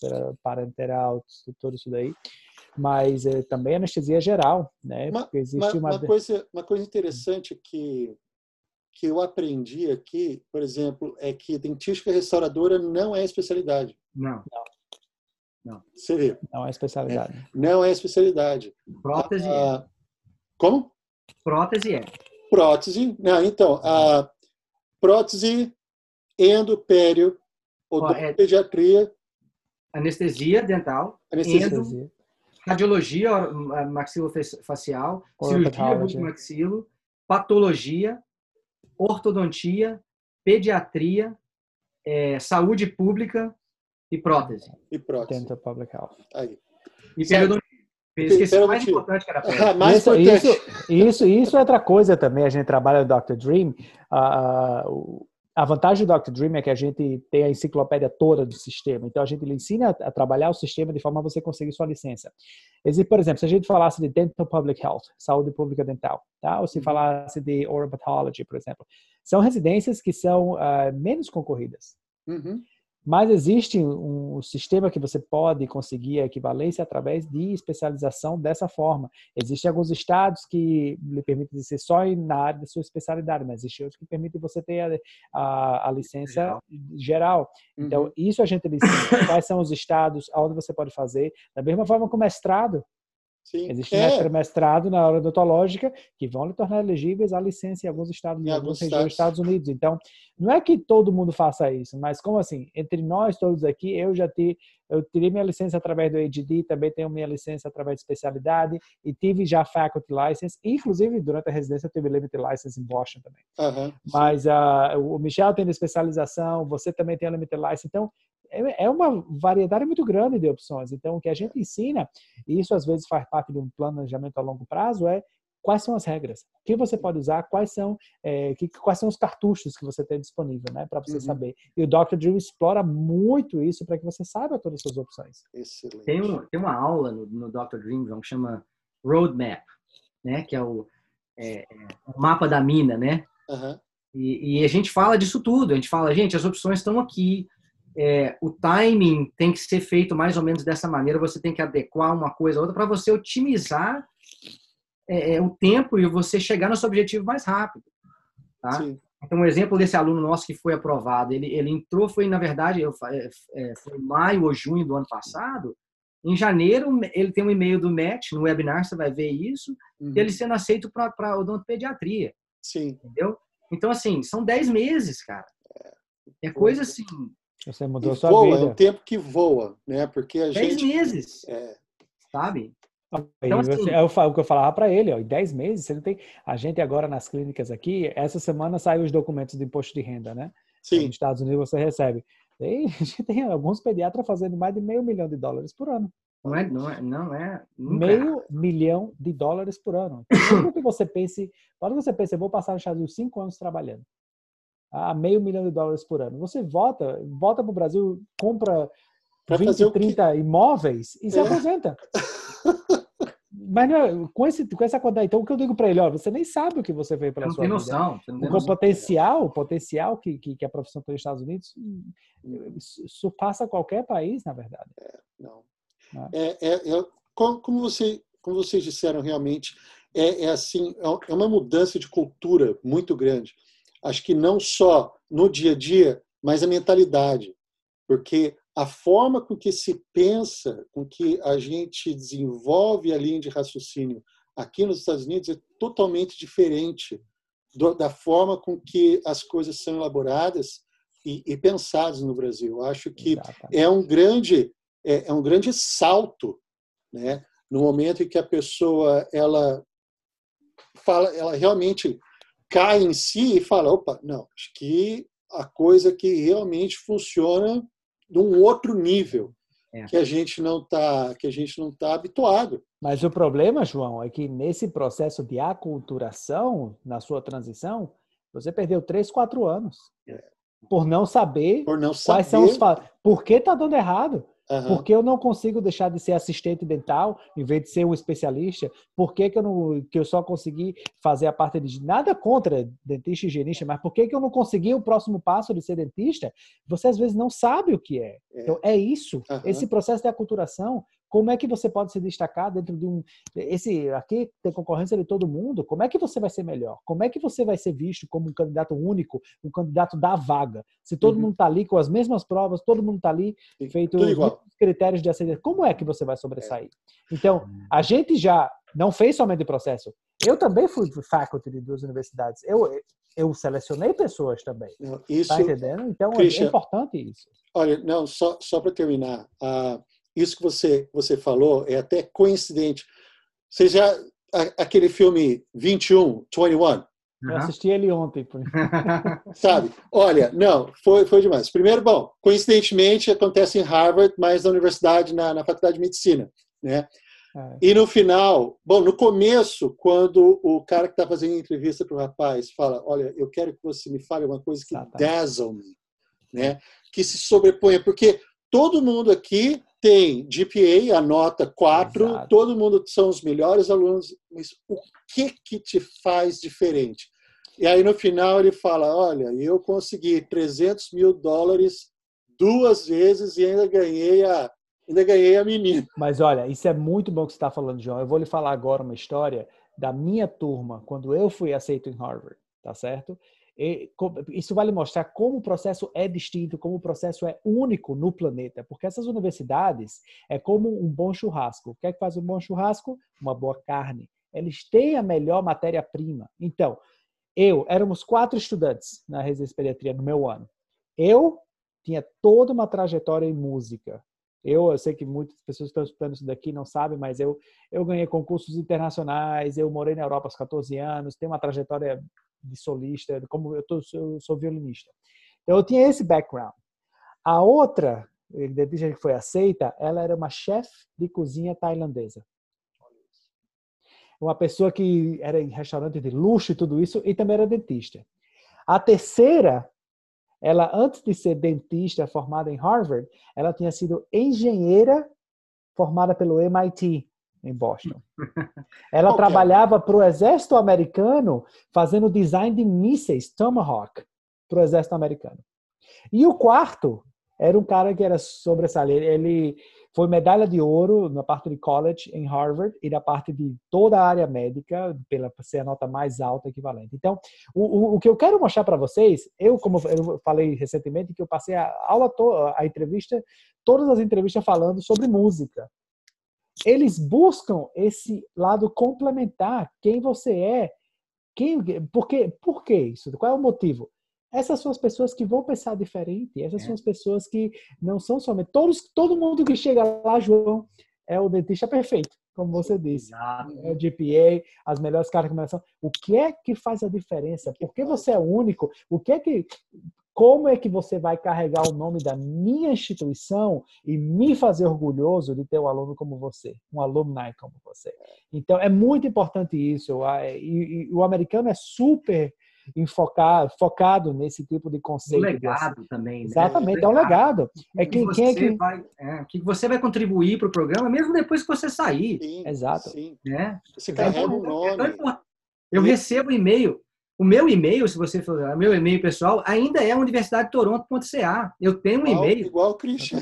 parenteral, tudo isso daí, mas é, também anestesia geral, né? Uma, existe uma, uma... uma, coisa, uma coisa interessante que que eu aprendi aqui, por exemplo, é que dentística restauradora não é especialidade. Não. não. Não. Você vê. Não é especialidade. É, não é especialidade. Prótese ah, é. Como? Prótese é. Prótese. Não, então, a prótese, endopério, odontopediatria. É... Anestesia dental. Anestesia. Endo, radiologia maxilofacial, cirurgia maxilo, patologia, ortodontia, pediatria, é, saúde pública e prótese. E prótese. Dental Public Health. Aí. E periodontia. Esqueci o mais importante que era Ah, mais isso, importante. isso, isso, isso é outra coisa também. A gente trabalha no Dr. Dream. ah, o- a vantagem do Dr. Dream é que a gente tem a enciclopédia toda do sistema. Então, a gente lhe ensina a, trabalhar o sistema de forma a você conseguir sua licença. Existe, por exemplo, se a gente falasse de Dental Public Health, saúde pública dental, tá? ou se falasse de Oral Pathology, por exemplo, são residências que são ah, menos concorridas. Uhum. Mas existe um sistema que você pode conseguir a equivalência através de especialização dessa forma. Existem alguns estados que lhe permitem ser só na área da sua especialidade, mas existem outros que permitem você ter a, a, a licença Geral. geral. Então, Uhum. isso a gente ensina. Quais são os estados, onde você pode fazer. Da mesma forma que o mestrado. Sim. Existe É, mestre mestrado na área odontológica que vão lhe tornar elegíveis à licença em alguns estados, Em em alguns regiões dos estados. Estados Unidos. Então, não é que todo mundo faça isso, mas como assim, entre nós todos aqui, eu já tive, eu tirei minha licença através do AGD, também tenho minha licença através de especialidade e tive já faculty license, inclusive durante a residência eu tive limited license em Boston também. aham. Mas ah, o Michel tem especialização, você também tem a limited license, então é é uma variedade muito grande de opções. Então, o que a gente ensina, e isso às vezes faz parte de um planejamento a longo prazo, é quais são as regras, o que você pode usar, quais são, eh, que, quais são os cartuchos que você tem disponível, né, para você Uhum. saber. E o Dr. Drew explora muito isso para que você saiba todas as suas opções. Excelente. Tem, um, tem uma aula no, no Dr. Dream João, que chama Roadmap, né? que é o, é, é, o mapa da mina, né? Aham. E, e a gente fala disso tudo. A gente fala, gente, as opções estão aqui. É, o timing tem que ser feito mais ou menos dessa maneira. Você tem que adequar uma coisa a outra para você otimizar é, é, o tempo e você chegar no seu objetivo mais rápido. Tá? Sim. Então, um exemplo desse aluno nosso que foi aprovado, ele, ele entrou, foi, na verdade, eu, é, é, foi em maio ou junho do ano passado. Em janeiro, ele tem um e-mail do MET, no webinar você vai ver isso, Uhum. ele sendo aceito para odontopediatria, Sim. entendeu? Então, assim, são 10 meses, cara. É coisa assim, Você E mudou sua voa, é vida. um tempo que voa, né? Porque a 10 gente. meses, É, sabe? Então, assim- é o o que eu falava para ele, ó, em 10 meses, você não tem. A gente agora nas clínicas aqui, essa semana saiu os documentos do imposto de renda, né? sim. Nos Estados Unidos você recebe. E a gente tem alguns pediatras fazendo mais de meio milhão de dólares por ano. Não é, não é, não é. nunca é Meio milhão de dólares por ano. Então, Mesmo que você pense, quando você pensa, eu vou passar nos Estados Unidos cinco anos trabalhando, a meio milhão de dólares por ano. Você volta, volta para o Brasil, compra Pra 20, fazer o que- 30 imóveis e se É. aposenta. Mas não é- com, esse, com essa quantidade, então o que eu digo para ele, ó, você nem sabe o que você pela não sua tem vida. noção. Você não tem O noção. potencial, o potencial que, que, que a profissão tem nos Estados Unidos su- surpassa qualquer país, na verdade. Não. Né? É, é, é- como, como você, como vocês disseram realmente, é, é assim, é uma mudança de cultura muito grande. Acho que não só no dia a dia, mas a mentalidade, porque a forma com que se pensa, com que a gente desenvolve a linha de raciocínio aqui nos Estados Unidos é totalmente diferente do- da forma com que as coisas são elaboradas e, e pensadas no Brasil. Acho que Exatamente. é um grande é, é um grande salto, né? No momento em que a pessoa ela fala, ela realmente cai em si e fala, opa, não, acho que a coisa que realmente funciona num outro nível É. que a gente não tá que a gente não tá habituado. Mas o problema, João, é que nesse processo de aculturação, na sua transição, você perdeu três, quatro anos. Por não saber Por não quais são os saber. fa- Por que está dando errado? Aham. Por que eu não consigo deixar de ser assistente dental em vez de ser um especialista? Por que, que, eu, não, que eu só consegui fazer a parte de. Nada contra dentista e higienista, mas por que, que eu não consegui o próximo passo de ser dentista? Você às vezes não sabe o que é. É. Então, é isso. Aham. Esse processo de aculturação. Como é que você pode se destacar dentro de um. Esse aqui tem concorrência de todo mundo. Como é que você vai ser melhor? Como é que você vai ser visto como um candidato único, um candidato da vaga? Se todo Uhum. mundo está ali com as mesmas provas, todo mundo está ali feito os critérios de aceitação. Como é que você vai sobressair? Então, a gente já não fez somente o processo. Eu também fui faculty de duas universidades. Eu, eu selecionei pessoas também. Não, Isso, Tá entendendo? Então, é Christian, importante isso. Olha, não, só, só para terminar, ah, isso que você, você falou é até coincidente. Você já, a- aquele filme 21, 21, Eu assisti ele ontem. Sabe? Olha, não, foi, foi demais. Primeiro, bom, coincidentemente acontece em Harvard, mas na universidade, na, na faculdade de medicina, né? É. E no final, bom, no começo, quando o cara que está fazendo a entrevista para o rapaz fala, olha, eu quero que você me fale uma coisa que dazzle me, né? Que se sobreponha, porque todo mundo aqui tem GPA, a nota 4, Exato. todo mundo são os melhores alunos, mas o que que te faz diferente? E aí no final ele fala, olha, eu consegui 300 mil dólares duas vezes e ainda ganhei a ainda ganhei a menina. Mas olha, isso é muito bom que você está falando, João. Eu vou lhe falar agora uma história da minha turma quando eu fui aceito em Harvard, tá certo? Isso vai lhe mostrar como o processo é distinto, como o processo é único no planeta, porque essas universidades é como um bom churrasco. O que é que faz um bom churrasco? Uma boa carne. Eles têm a melhor matéria-prima. Então, eu, éramos quatro estudantes na residência de pediatria no meu ano. Eu tinha toda uma trajetória em música. Eu, eu sei que muitas pessoas que estão escutando isso daqui não sabem, mas eu, eu ganhei concursos internacionais, eu morei na Europa aos 14 anos, tenho uma trajetória de solista, como eu, tô, eu sou violinista. Então eu tinha esse background. A outra dentista que foi aceita, ela era uma chefe de cozinha tailandesa. Uma pessoa que era em restaurante de luxo e tudo isso, e também era dentista. A terceira, ela antes de ser dentista formada em Harvard, ela tinha sido engenheira formada pelo MIT em Boston. Ela trabalhava para o exército americano fazendo design de mísseis Tomahawk para o exército americano. E o quarto era um cara que era sobressalente. Ele foi medalha de ouro na parte de college em Harvard e na parte de toda a área médica, pela ser a nota mais alta equivalente. Então, o, o, o que eu quero mostrar para vocês, eu, como eu falei recentemente, que eu passei a aula, a entrevista, todas as entrevistas falando sobre música eles buscam esse lado complementar, quem você é, quem, por, quê, por que isso? Qual é o motivo? Essas são as pessoas que vão pensar diferente, essas é. são as pessoas que não são somente. Todos, todo mundo que chega lá, João, é o dentista perfeito, como você disse. Exato. É o GPA, as melhores características. O que é que faz a diferença? Por que você é único? O que é que como é que você vai carregar o nome da minha instituição e me fazer orgulhoso de ter um aluno como você, um alumni como você? Então, é muito importante isso. E, o americano é super enfocado, focado nesse tipo de conceito. Um legado também. Né? Exatamente, é um legado. É quem, que quem é que... Vai, é, que você vai contribuir para o programa, mesmo depois que você sair. Sim, Exato. Sim. Né? Você carrega o é nome. Eu recebo e-mail o meu e-mail, se você for, o meu e-mail pessoal, ainda é universidadetoronto.ca. Eu tenho um e-mail. Igual o Christian.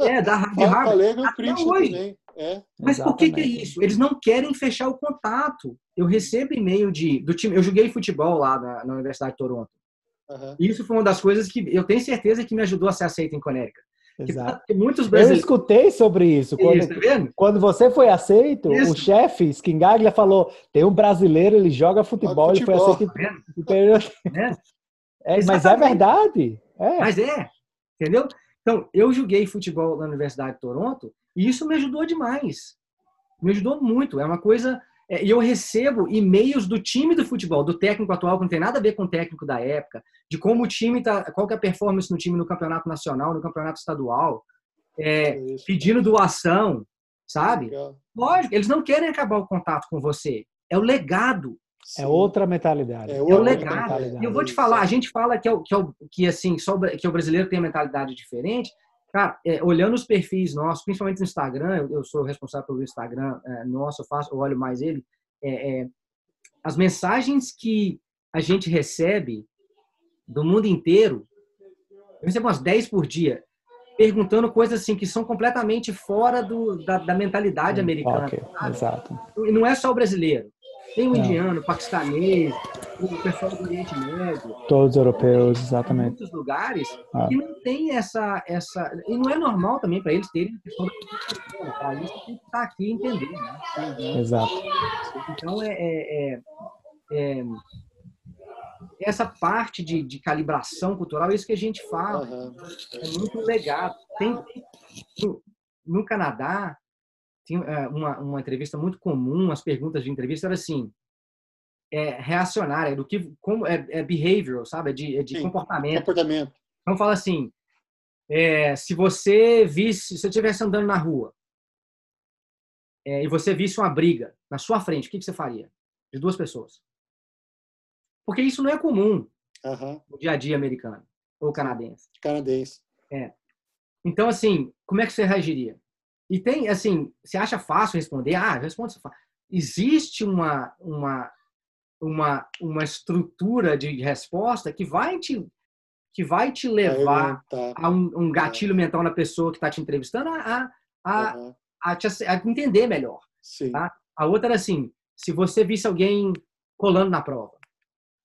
É, da de Harvard. Até hoje. Também. É. Mas Exatamente. por que, que, é isso? Eles não querem fechar o contato. Eu recebo e-mail de, do time. Eu joguei futebol lá na, na Universidade de Toronto. Uhum. Isso foi uma das coisas que eu tenho certeza que me ajudou a ser aceito em Connecticut. Exato. muitos brasileiros... Eu escutei sobre isso. Quando, isso, tá quando você foi aceito, isso. o chefe Skingaglia falou: tem um brasileiro, ele joga futebol, ele foi aceito. Tá é, mas é verdade. É. Mas é, entendeu? Então, eu joguei futebol na Universidade de Toronto e isso me ajudou demais. Me ajudou muito. É uma coisa é, e eu recebo e-mails do time do futebol, do técnico atual, que não tem nada a ver com o técnico da época, de como o time tá, qual que é a performance no time no campeonato nacional, no campeonato estadual, é, pedindo doação, sabe? Lógico, eles não querem acabar o contato com você. É o legado. É outra mentalidade. É, é o legado. E eu vou te falar, a gente fala que, é o, que, é o, que assim, só que o brasileiro tem uma mentalidade diferente, Cara, é, olhando os perfis nossos, principalmente no Instagram, eu, eu sou responsável pelo Instagram é, nosso, eu, faço, eu olho mais ele. É, é, as mensagens que a gente recebe do mundo inteiro, eu recebo umas 10 por dia, perguntando coisas assim que são completamente fora do, da, da mentalidade americana. Okay, exato. E não é só o brasileiro. Tem o indiano, o paquistanês, o pessoal do Oriente Médio. Todos europeus, exatamente. Em muitos lugares ah. que não tem essa, essa. E não é normal também para eles terem questão da Para isso tem que estar aqui e entender. Né? Exato. Então, é, é, é, é, essa parte de, de calibração cultural, é isso que a gente fala. Uhum. É muito legal. Tem, no, no Canadá, tinha é, uma, uma entrevista muito comum, as perguntas de entrevista era assim, é, reacionária, do que como é, é behavioral, sabe? É de, é de Sim, comportamento. Comportamento. Então fala assim, é, se você visse, se você estivesse andando na rua é, e você visse uma briga na sua frente, o que, que você faria? De duas pessoas. Porque isso não é comum Aham. no dia a dia americano ou canadense. Canadense. Então, assim, como é que você reagiria? E tem, assim, você acha fácil responder? Ah, responde. Existe uma, uma, uma, uma estrutura de resposta que vai te, que vai te levar Tá. a um, um gatilho mental na pessoa que está te entrevistando a, a, a, Aham. a, te, a entender melhor. Tá? A outra era assim, se você visse alguém colando na prova, O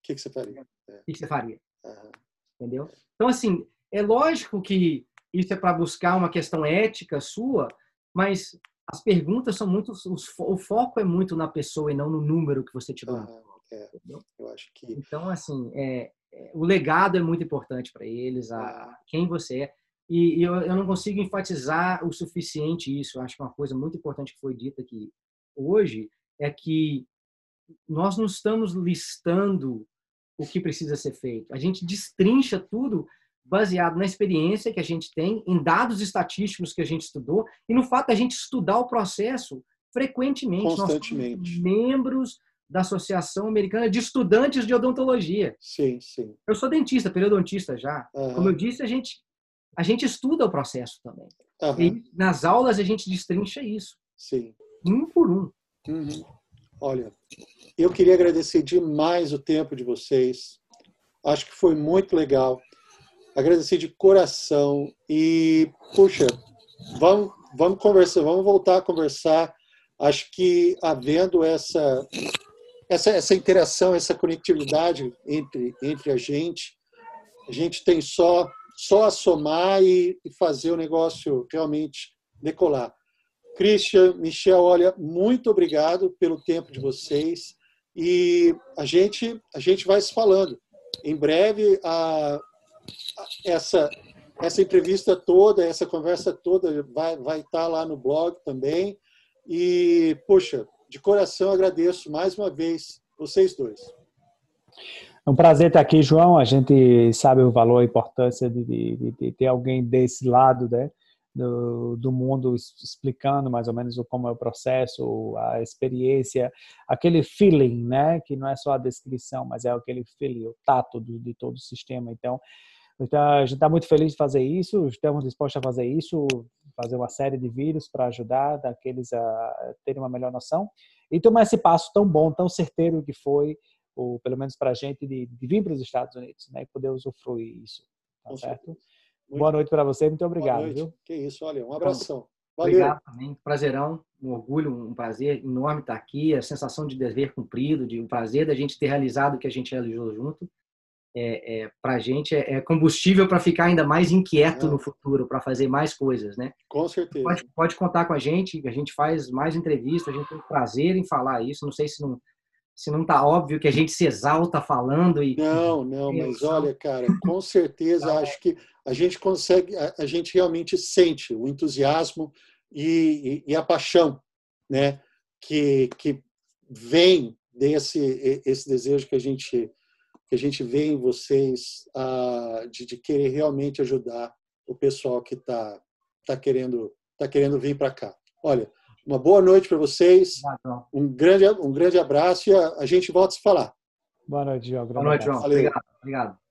que, que você faria? o que você faria? Aham. entendeu? Então, assim, é lógico que isso é para buscar uma questão ética sua, mas as perguntas são muito, o foco é muito na pessoa e não no número que você tirou. na Aham. É, eu acho que. Então, assim, é, é, o legado é muito importante para eles, a, quem você é. E, e eu, eu não consigo enfatizar o suficiente isso. Eu acho que uma coisa muito importante que foi dita aqui hoje é que nós não estamos listando o que precisa ser feito. A gente destrincha tudo baseado na experiência que a gente tem, em dados estatísticos que a gente estudou e no fato da gente estudar o processo frequentemente. Constantemente. membros da Associação Americana de Estudantes de Odontologia. Sim, sim. Eu sou dentista, periodontista já. Aham. Como eu disse, a gente a gente estuda o processo também. Aham. E nas aulas a gente destrincha isso, Sim. um por um. Uhum. Olha, eu queria agradecer demais o tempo de vocês. Acho que foi muito legal. Agradecer de coração e, puxa, vamos, vamos conversar, vamos voltar a conversar. Acho que havendo essa essa, essa interação, essa conectividade entre entre a gente, a gente tem só só a somar e, e fazer o negócio realmente decolar. Christian, Michel, olha, muito obrigado pelo tempo de vocês e a gente a gente vai se falando. Em breve a, essa essa entrevista toda, essa conversa toda vai vai estar lá no blog também. E poxa, de coração agradeço mais uma vez vocês dois. É um prazer estar aqui, João. A gente sabe o valor, a importância de, de- de ter alguém desse lado, né, do, do mundo explicando mais ou menos como é o processo, a experiência, aquele feeling, né, que não é só a descrição, mas é aquele feeling, o tato do, de todo o sistema. Então, então a gente está muito feliz de fazer isso. Estamos dispostos a fazer isso, fazer uma série de vídeos para ajudar daqueles a terem uma melhor noção e tomar esse passo tão bom, tão certeiro que foi ou pelo menos para a gente de, de vir para os Estados Unidos, né, e poder usufruir isso, tá Com certo? certeza. Boa noite para você, muito boa obrigado, noite. viu? Que isso, olha, um abração. Valeu. Obrigado também. Prazerão, um orgulho, um prazer enorme estar aqui, a sensação de dever cumprido, de um prazer da gente ter realizado o que a gente realizou junto. É, é, para a gente é, é combustível para ficar ainda mais inquieto Não. no futuro, para fazer mais coisas, né? Com certeza. Pode, pode contar com a gente, a gente faz mais entrevistas, a gente tem prazer em falar isso. Não sei se não se não está óbvio que a gente se exalta falando e Não, não, mas noção. olha, cara, com certeza Tá acho que a gente consegue, a, a gente realmente sente o entusiasmo e, e- e a paixão, né, que, que vem desse esse desejo que a gente que a gente vê em vocês ah, de, de querer realmente ajudar o pessoal que está tá querendo tá querendo vir para cá. Olha, uma boa noite para vocês, um grande um grande abraço e a, a gente volta a se falar. Boa noite, João. Boa noite, João. Valeu. Obrigado. Obrigado.